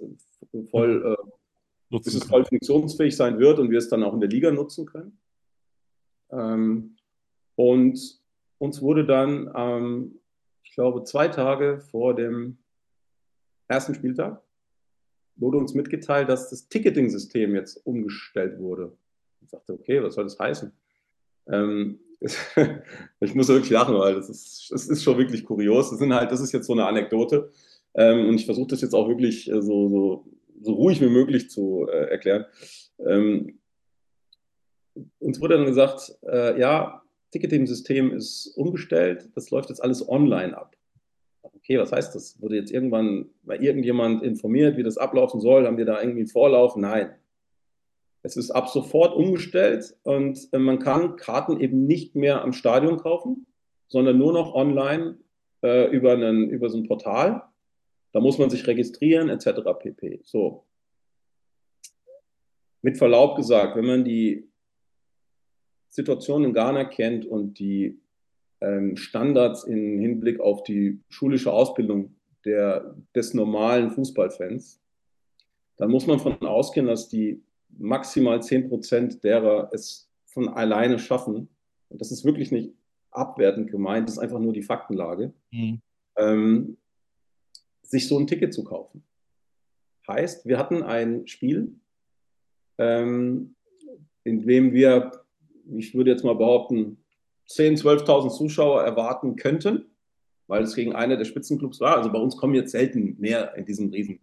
[SPEAKER 2] voll, äh, bis es voll funktionsfähig sein wird und wir es dann auch in der Liga nutzen können. Ähm, und uns wurde dann, ähm, ich glaube, zwei Tage vor dem ersten Spieltag, wurde uns mitgeteilt, dass das Ticketing-System jetzt umgestellt wurde. Ich dachte, okay, was soll das heißen? Ähm, (laughs) ich muss wirklich lachen, weil das ist, das ist schon wirklich kurios. Das, sind halt, das ist jetzt so eine Anekdote. Ähm, und ich versuche das jetzt auch wirklich äh, so, so, so ruhig wie möglich zu äh, erklären. Ähm, uns wurde dann gesagt, äh, ja, Ticketing-System ist umgestellt, das läuft jetzt alles online ab. Okay, was heißt das? Wurde jetzt irgendwann mal irgendjemand informiert, wie das ablaufen soll? Haben wir da irgendwie einen Vorlauf? Nein. Es ist ab sofort umgestellt und äh, man kann Karten eben nicht mehr am Stadion kaufen, sondern nur noch online äh, über, einen, über so ein Portal. Da muss man sich registrieren, etc. pp. So. Mit Verlaub gesagt, wenn man die Situation in Ghana kennt und die ähm, Standards im Hinblick auf die schulische Ausbildung der, des normalen Fußballfans, dann muss man davon ausgehen, dass die maximal 10 Prozent derer es von alleine schaffen. Und das ist wirklich nicht abwertend gemeint, das ist einfach nur die Faktenlage, mhm. ähm, sich so ein Ticket zu kaufen. Heißt, wir hatten ein Spiel, ähm, in dem wir ich würde jetzt mal behaupten, 10.000, 12.000 Zuschauer erwarten könnten, weil es gegen einer der Spitzenclubs war. Also bei uns kommen jetzt selten mehr in diesen riesen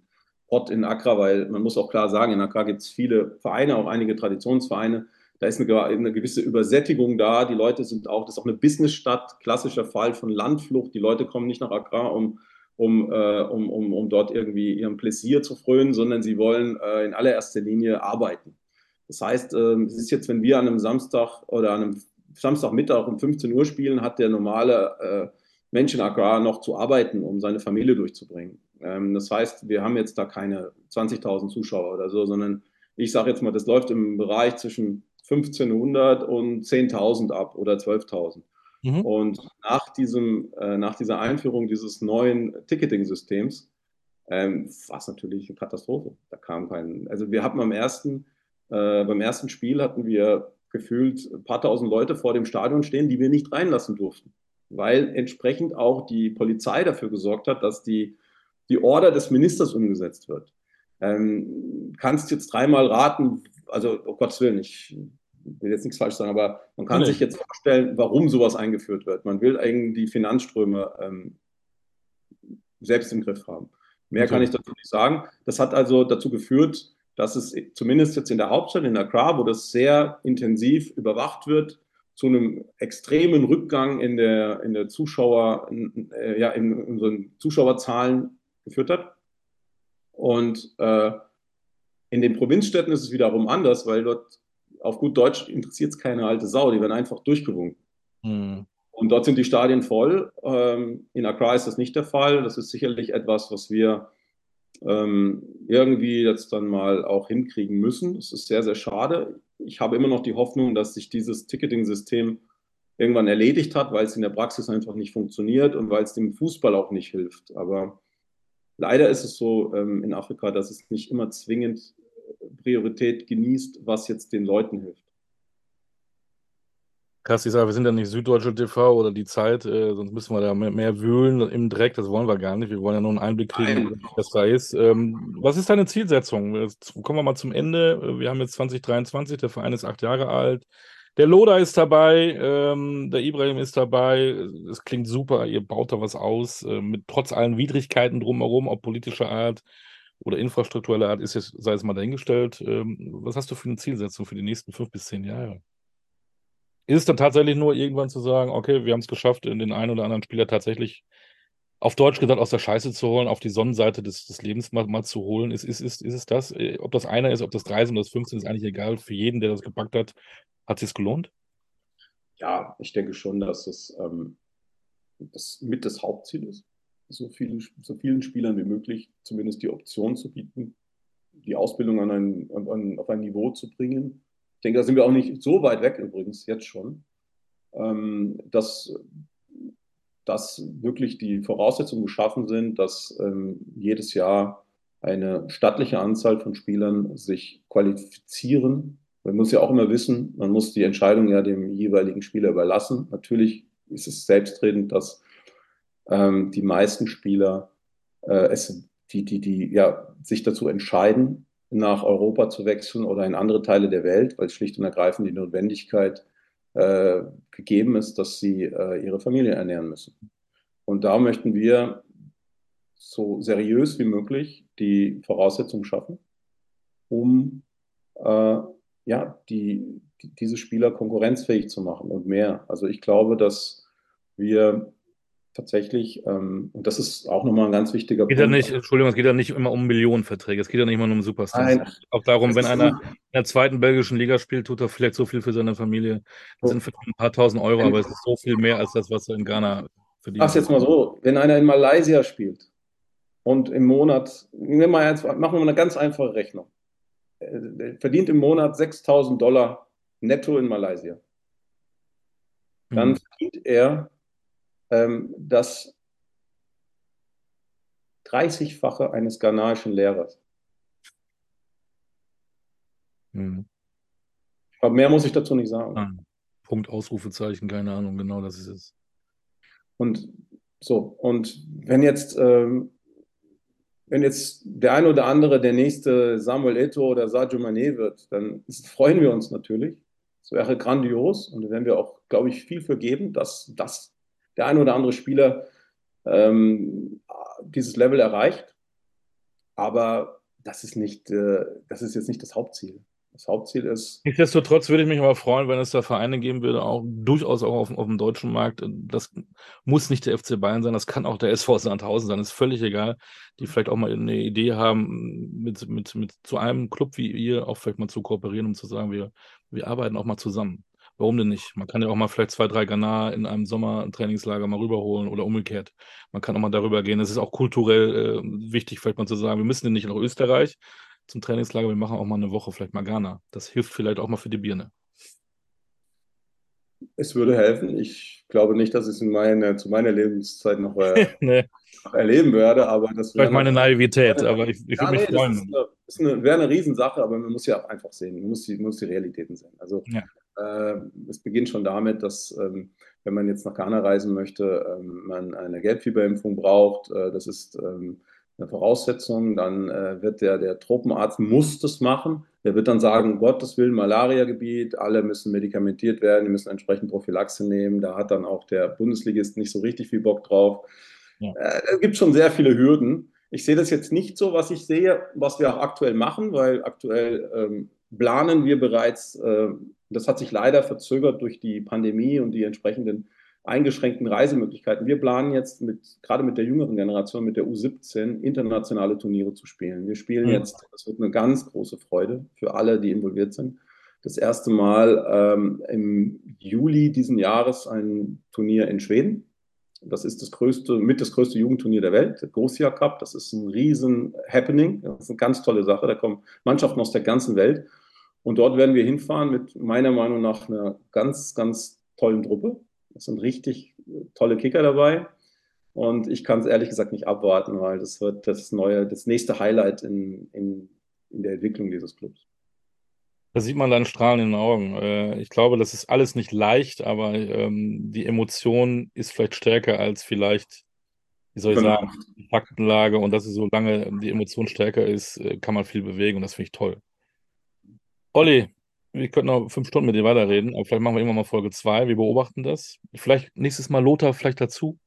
[SPEAKER 2] Pot in Accra, weil man muss auch klar sagen, in Accra gibt es viele Vereine, auch einige Traditionsvereine. da ist eine, eine, gewisse Übersättigung da. Die Leute sind auch, das ist auch eine Businessstadt, klassischer Fall von Landflucht. Die Leute kommen nicht nach Accra, um, um, äh, um, um, um dort irgendwie ihrem Pläsier zu frönen, sondern sie wollen äh, in allererster Linie arbeiten. Das heißt, äh, es ist jetzt, wenn wir an einem Samstag oder an einem Samstagmittag um 15 Uhr spielen, hat der normale äh, Mensch in Accra noch zu arbeiten, um seine Familie durchzubringen. Ähm, das heißt, wir haben jetzt da keine 20.000 Zuschauer oder so, sondern ich sage jetzt mal, das läuft im Bereich zwischen 1500 und 10.000 ab oder 12.000. Mhm. Und nach, diesem, äh, nach dieser Einführung dieses neuen Ticketing-Systems ähm, war es natürlich eine Katastrophe. Da kam kein, also wir hatten am ersten, äh, beim ersten Spiel hatten wir gefühlt ein paar tausend Leute vor dem Stadion stehen, die wir nicht reinlassen durften, weil entsprechend auch die Polizei dafür gesorgt hat, dass die, die Order des Ministers umgesetzt wird. Ähm, kannst jetzt dreimal raten, also oh Gottes Willen, ich will jetzt nichts falsch sagen, aber man kann nee. sich jetzt vorstellen, warum sowas eingeführt wird. Man will eigentlich die Finanzströme ähm, selbst im Griff haben. Mehr okay. kann ich dazu nicht sagen. Das hat also dazu geführt, dass es zumindest jetzt in der Hauptstadt, in Accra, wo das sehr intensiv überwacht wird, zu einem extremen Rückgang in der, in der Zuschauer, äh, ja, in unseren Zuschauerzahlen geführt hat. Und äh, in den Provinzstädten ist es wiederum anders, weil dort auf gut Deutsch interessiert es keine alte Sau, die werden einfach durchgewunken. Hm. Und dort sind die Stadien voll. Ähm, in Accra ist das nicht der Fall. Das ist sicherlich etwas, was wir ähm, irgendwie jetzt dann mal auch hinkriegen müssen. Das ist sehr, sehr schade. Ich habe immer noch die Hoffnung, dass sich dieses Ticketing-System irgendwann erledigt hat, weil es in der Praxis einfach nicht funktioniert und weil es dem Fußball auch nicht hilft. Aber leider ist es so ähm, in Afrika, dass es nicht immer zwingend Priorität genießt, was jetzt den Leuten hilft.
[SPEAKER 1] Krass, ich sage, wir sind ja nicht Süddeutsche TV oder die Zeit, äh, sonst müssen wir da mehr, mehr, wühlen im Dreck, das wollen wir gar nicht. Wir wollen ja nur einen Einblick kriegen, wie das da ist. Ähm, was ist deine Zielsetzung? Jetzt kommen wir mal zum Ende. Wir haben jetzt 2023, der Verein ist acht Jahre alt. Der Loda ist dabei, ähm, der Ibrahim ist dabei. Es klingt super, ihr baut da was aus, äh, mit trotz allen Widrigkeiten drumherum, ob politischer Art oder infrastruktureller Art, ist jetzt, sei es mal dahingestellt. Ähm, was hast du für eine Zielsetzung für die nächsten fünf bis zehn Jahre? Ist es dann tatsächlich nur irgendwann zu sagen, okay, wir haben es geschafft, in den einen oder anderen Spieler tatsächlich auf Deutsch gesagt aus der Scheiße zu holen, auf die Sonnenseite des, des Lebens mal, mal, zu holen? Ist, ist, ist, ist es das? Äh, ob das einer ist, ob das drei sind, ob das 15 ist eigentlich egal. Für jeden, der das gepackt hat, hat es gelohnt?
[SPEAKER 2] Ja, ich denke schon, dass es ähm, das mit das Hauptziel ist, so vielen, so vielen Spielern wie möglich zumindest die Option zu bieten, die Ausbildung an ein, an, auf ein Niveau zu bringen, denke, da sind wir auch nicht so weit weg übrigens, jetzt schon, ähm, dass, dass wirklich die Voraussetzungen geschaffen sind, dass ähm, jedes Jahr eine stattliche Anzahl von Spielern sich qualifizieren. Man muss ja auch immer wissen, man muss die Entscheidung ja dem jeweiligen Spieler überlassen. Natürlich ist es selbstredend, dass ähm, die meisten Spieler äh, es, die, die, die ja, sich dazu entscheiden, nach Europa zu wechseln oder in andere Teile der Welt, weil schlicht und ergreifend die Notwendigkeit äh, gegeben ist, dass sie äh, ihre Familie ernähren müssen. Und da möchten wir so seriös wie möglich die Voraussetzungen schaffen, um äh, ja, die, die, diese Spieler konkurrenzfähig zu machen und mehr. Also ich glaube, dass wir tatsächlich, ähm, und das ist auch nochmal ein ganz wichtiger
[SPEAKER 1] geht Punkt. Ja nicht, Entschuldigung, es geht ja nicht immer um Millionenverträge, es geht ja nicht immer nur um Superstars. Nein, auch darum, wenn einer in der zweiten belgischen Liga spielt, tut er vielleicht so viel für seine Familie. Das sind vielleicht ein paar tausend Euro, aber es ist so viel mehr als das, was er in Ghana verdient.
[SPEAKER 2] Mach's jetzt mal so, wenn einer in Malaysia spielt und im Monat, wir mal jetzt, machen wir mal eine ganz einfache Rechnung, er verdient im Monat 6000 Dollar netto in Malaysia. Dann mhm. verdient er ähm, das 30-fache eines ghanaischen Lehrers. Hm. Aber mehr muss ich dazu nicht sagen. Ah,
[SPEAKER 1] Punkt, Ausrufezeichen, keine Ahnung, genau das ist es.
[SPEAKER 2] Und so, und wenn jetzt, ähm, wenn jetzt der eine oder andere der nächste Samuel Eto oder Sadio Mané wird, dann (laughs) freuen wir uns natürlich. Das wäre grandios und da werden wir auch, glaube ich, viel für geben, dass das der ein oder andere Spieler ähm, dieses Level erreicht. Aber das ist nicht, äh, das ist jetzt nicht das Hauptziel. Das Hauptziel ist.
[SPEAKER 1] Nichtsdestotrotz würde ich mich aber freuen, wenn es da Vereine geben würde, auch durchaus auch auf, auf, dem deutschen Markt. Das muss nicht der FC Bayern sein, das kann auch der SV Sandhausen sein, ist völlig egal. Die vielleicht auch mal eine Idee haben, mit, mit, mit zu einem Club wie ihr auch vielleicht mal zu kooperieren, um zu sagen, wir, wir arbeiten auch mal zusammen. Warum denn nicht? Man kann ja auch mal vielleicht zwei, drei Ghana in einem Sommertrainingslager mal rüberholen oder umgekehrt. Man kann auch mal darüber gehen. Es ist auch kulturell äh, wichtig, vielleicht mal zu sagen, wir müssen ja nicht nach Österreich, zum Trainingslager. Wir machen auch mal eine Woche, vielleicht mal Ghana. Das hilft vielleicht auch mal für die Birne.
[SPEAKER 2] Es würde helfen. Ich glaube nicht, dass ich es in meine, zu meiner Lebenszeit noch, äh, (laughs) nee. noch erleben werde, aber das
[SPEAKER 1] Vielleicht meine Naivität, eine, aber ich, ich ja, würde mich nee, freuen.
[SPEAKER 2] Das, ist eine, eine, wäre eine Riesensache, aber man muss ja auch einfach sehen, man muss die, man muss die Realitäten sehen. Also ja. äh, es beginnt schon damit, dass ähm, wenn man jetzt nach Ghana reisen möchte, ähm, man eine Gelbfieberimpfung braucht. Äh, das ist ähm, eine Voraussetzung. Dann äh, wird der, der Tropenarzt muss das machen. Der wird dann sagen, Gottes Willen, Malariagebiet, alle müssen medikamentiert werden, die müssen entsprechend Prophylaxe nehmen. Da hat dann auch der Bundesligist nicht so richtig viel Bock drauf. Ja. Äh, es gibt schon sehr viele Hürden. Ich sehe das jetzt nicht so, was ich sehe, was wir auch aktuell machen, weil aktuell ähm, planen wir bereits, äh, das hat sich leider verzögert durch die Pandemie und die entsprechenden eingeschränkten Reisemöglichkeiten. Wir planen jetzt mit, gerade mit der jüngeren Generation, mit der U17, internationale Turniere zu spielen. Wir spielen mhm. jetzt, das wird eine ganz große Freude für alle, die involviert sind. Das erste Mal ähm, im Juli diesen Jahres ein Turnier in Schweden. Das ist das größte, mit das größte Jugendturnier der Welt, der Gosia Cup. Das ist ein riesen Happening. Das ist eine ganz tolle Sache. Da kommen Mannschaften aus der ganzen Welt. Und dort werden wir hinfahren mit meiner Meinung nach einer ganz, ganz tollen Truppe. Es sind richtig tolle Kicker dabei. Und ich kann es ehrlich gesagt nicht abwarten, weil das wird das neue, das nächste Highlight in, in, in der Entwicklung dieses Clubs.
[SPEAKER 1] Da sieht man deinen Strahlen in den Augen. Äh, ich glaube, das ist alles nicht leicht, aber ähm, die Emotion ist vielleicht stärker als vielleicht, wie soll ich genau. sagen, die Faktenlage. Und dass es so lange die Emotion stärker ist, äh, kann man viel bewegen und das finde ich toll. Olli, wir könnten noch fünf Stunden mit dir weiterreden, aber vielleicht machen wir irgendwann mal Folge zwei. Wir beobachten das. Vielleicht nächstes Mal Lothar vielleicht dazu.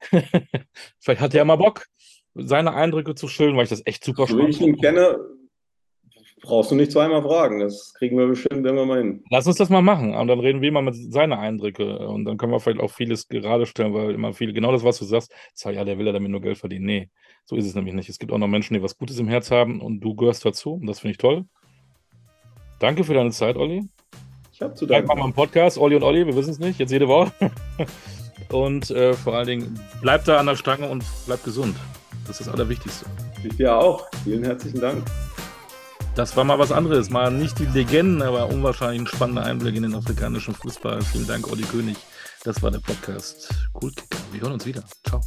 [SPEAKER 1] (laughs) vielleicht hat er ja mal Bock, seine Eindrücke zu schildern, weil ich das echt super
[SPEAKER 2] spannend finde. Wenn ich ihn kenne, brauchst du nicht zweimal fragen. Das kriegen wir bestimmt irgendwann mal hin.
[SPEAKER 1] Lass uns das mal machen. Und dann reden wir mal mit seinen Eindrücke. Und dann können wir vielleicht auch vieles gerade stellen, weil immer viele, genau das, was du sagst, sag, ja, der will ja damit nur Geld verdienen. Nee, so ist es nämlich nicht. Es gibt auch noch Menschen, die was Gutes im Herz haben und du gehörst dazu. Und das finde ich toll. Danke für deine Zeit, Olli.
[SPEAKER 2] Ich habe zu danken.
[SPEAKER 1] Machen wir einen Podcast, Olli und Olli, wir wissen es nicht, jetzt jede Woche. (laughs) und äh, vor allen Dingen, bleibt da an der Stange und bleibt gesund. Das ist das Allerwichtigste.
[SPEAKER 2] Ich dir auch. Vielen herzlichen Dank.
[SPEAKER 1] Das war mal was anderes. Mal nicht die Legenden, aber unwahrscheinlich ein spannender Einblick in den afrikanischen Fußball. Vielen Dank, Olli König. Das war der Podcast Cool Kicker. Wir hören uns wieder. Ciao.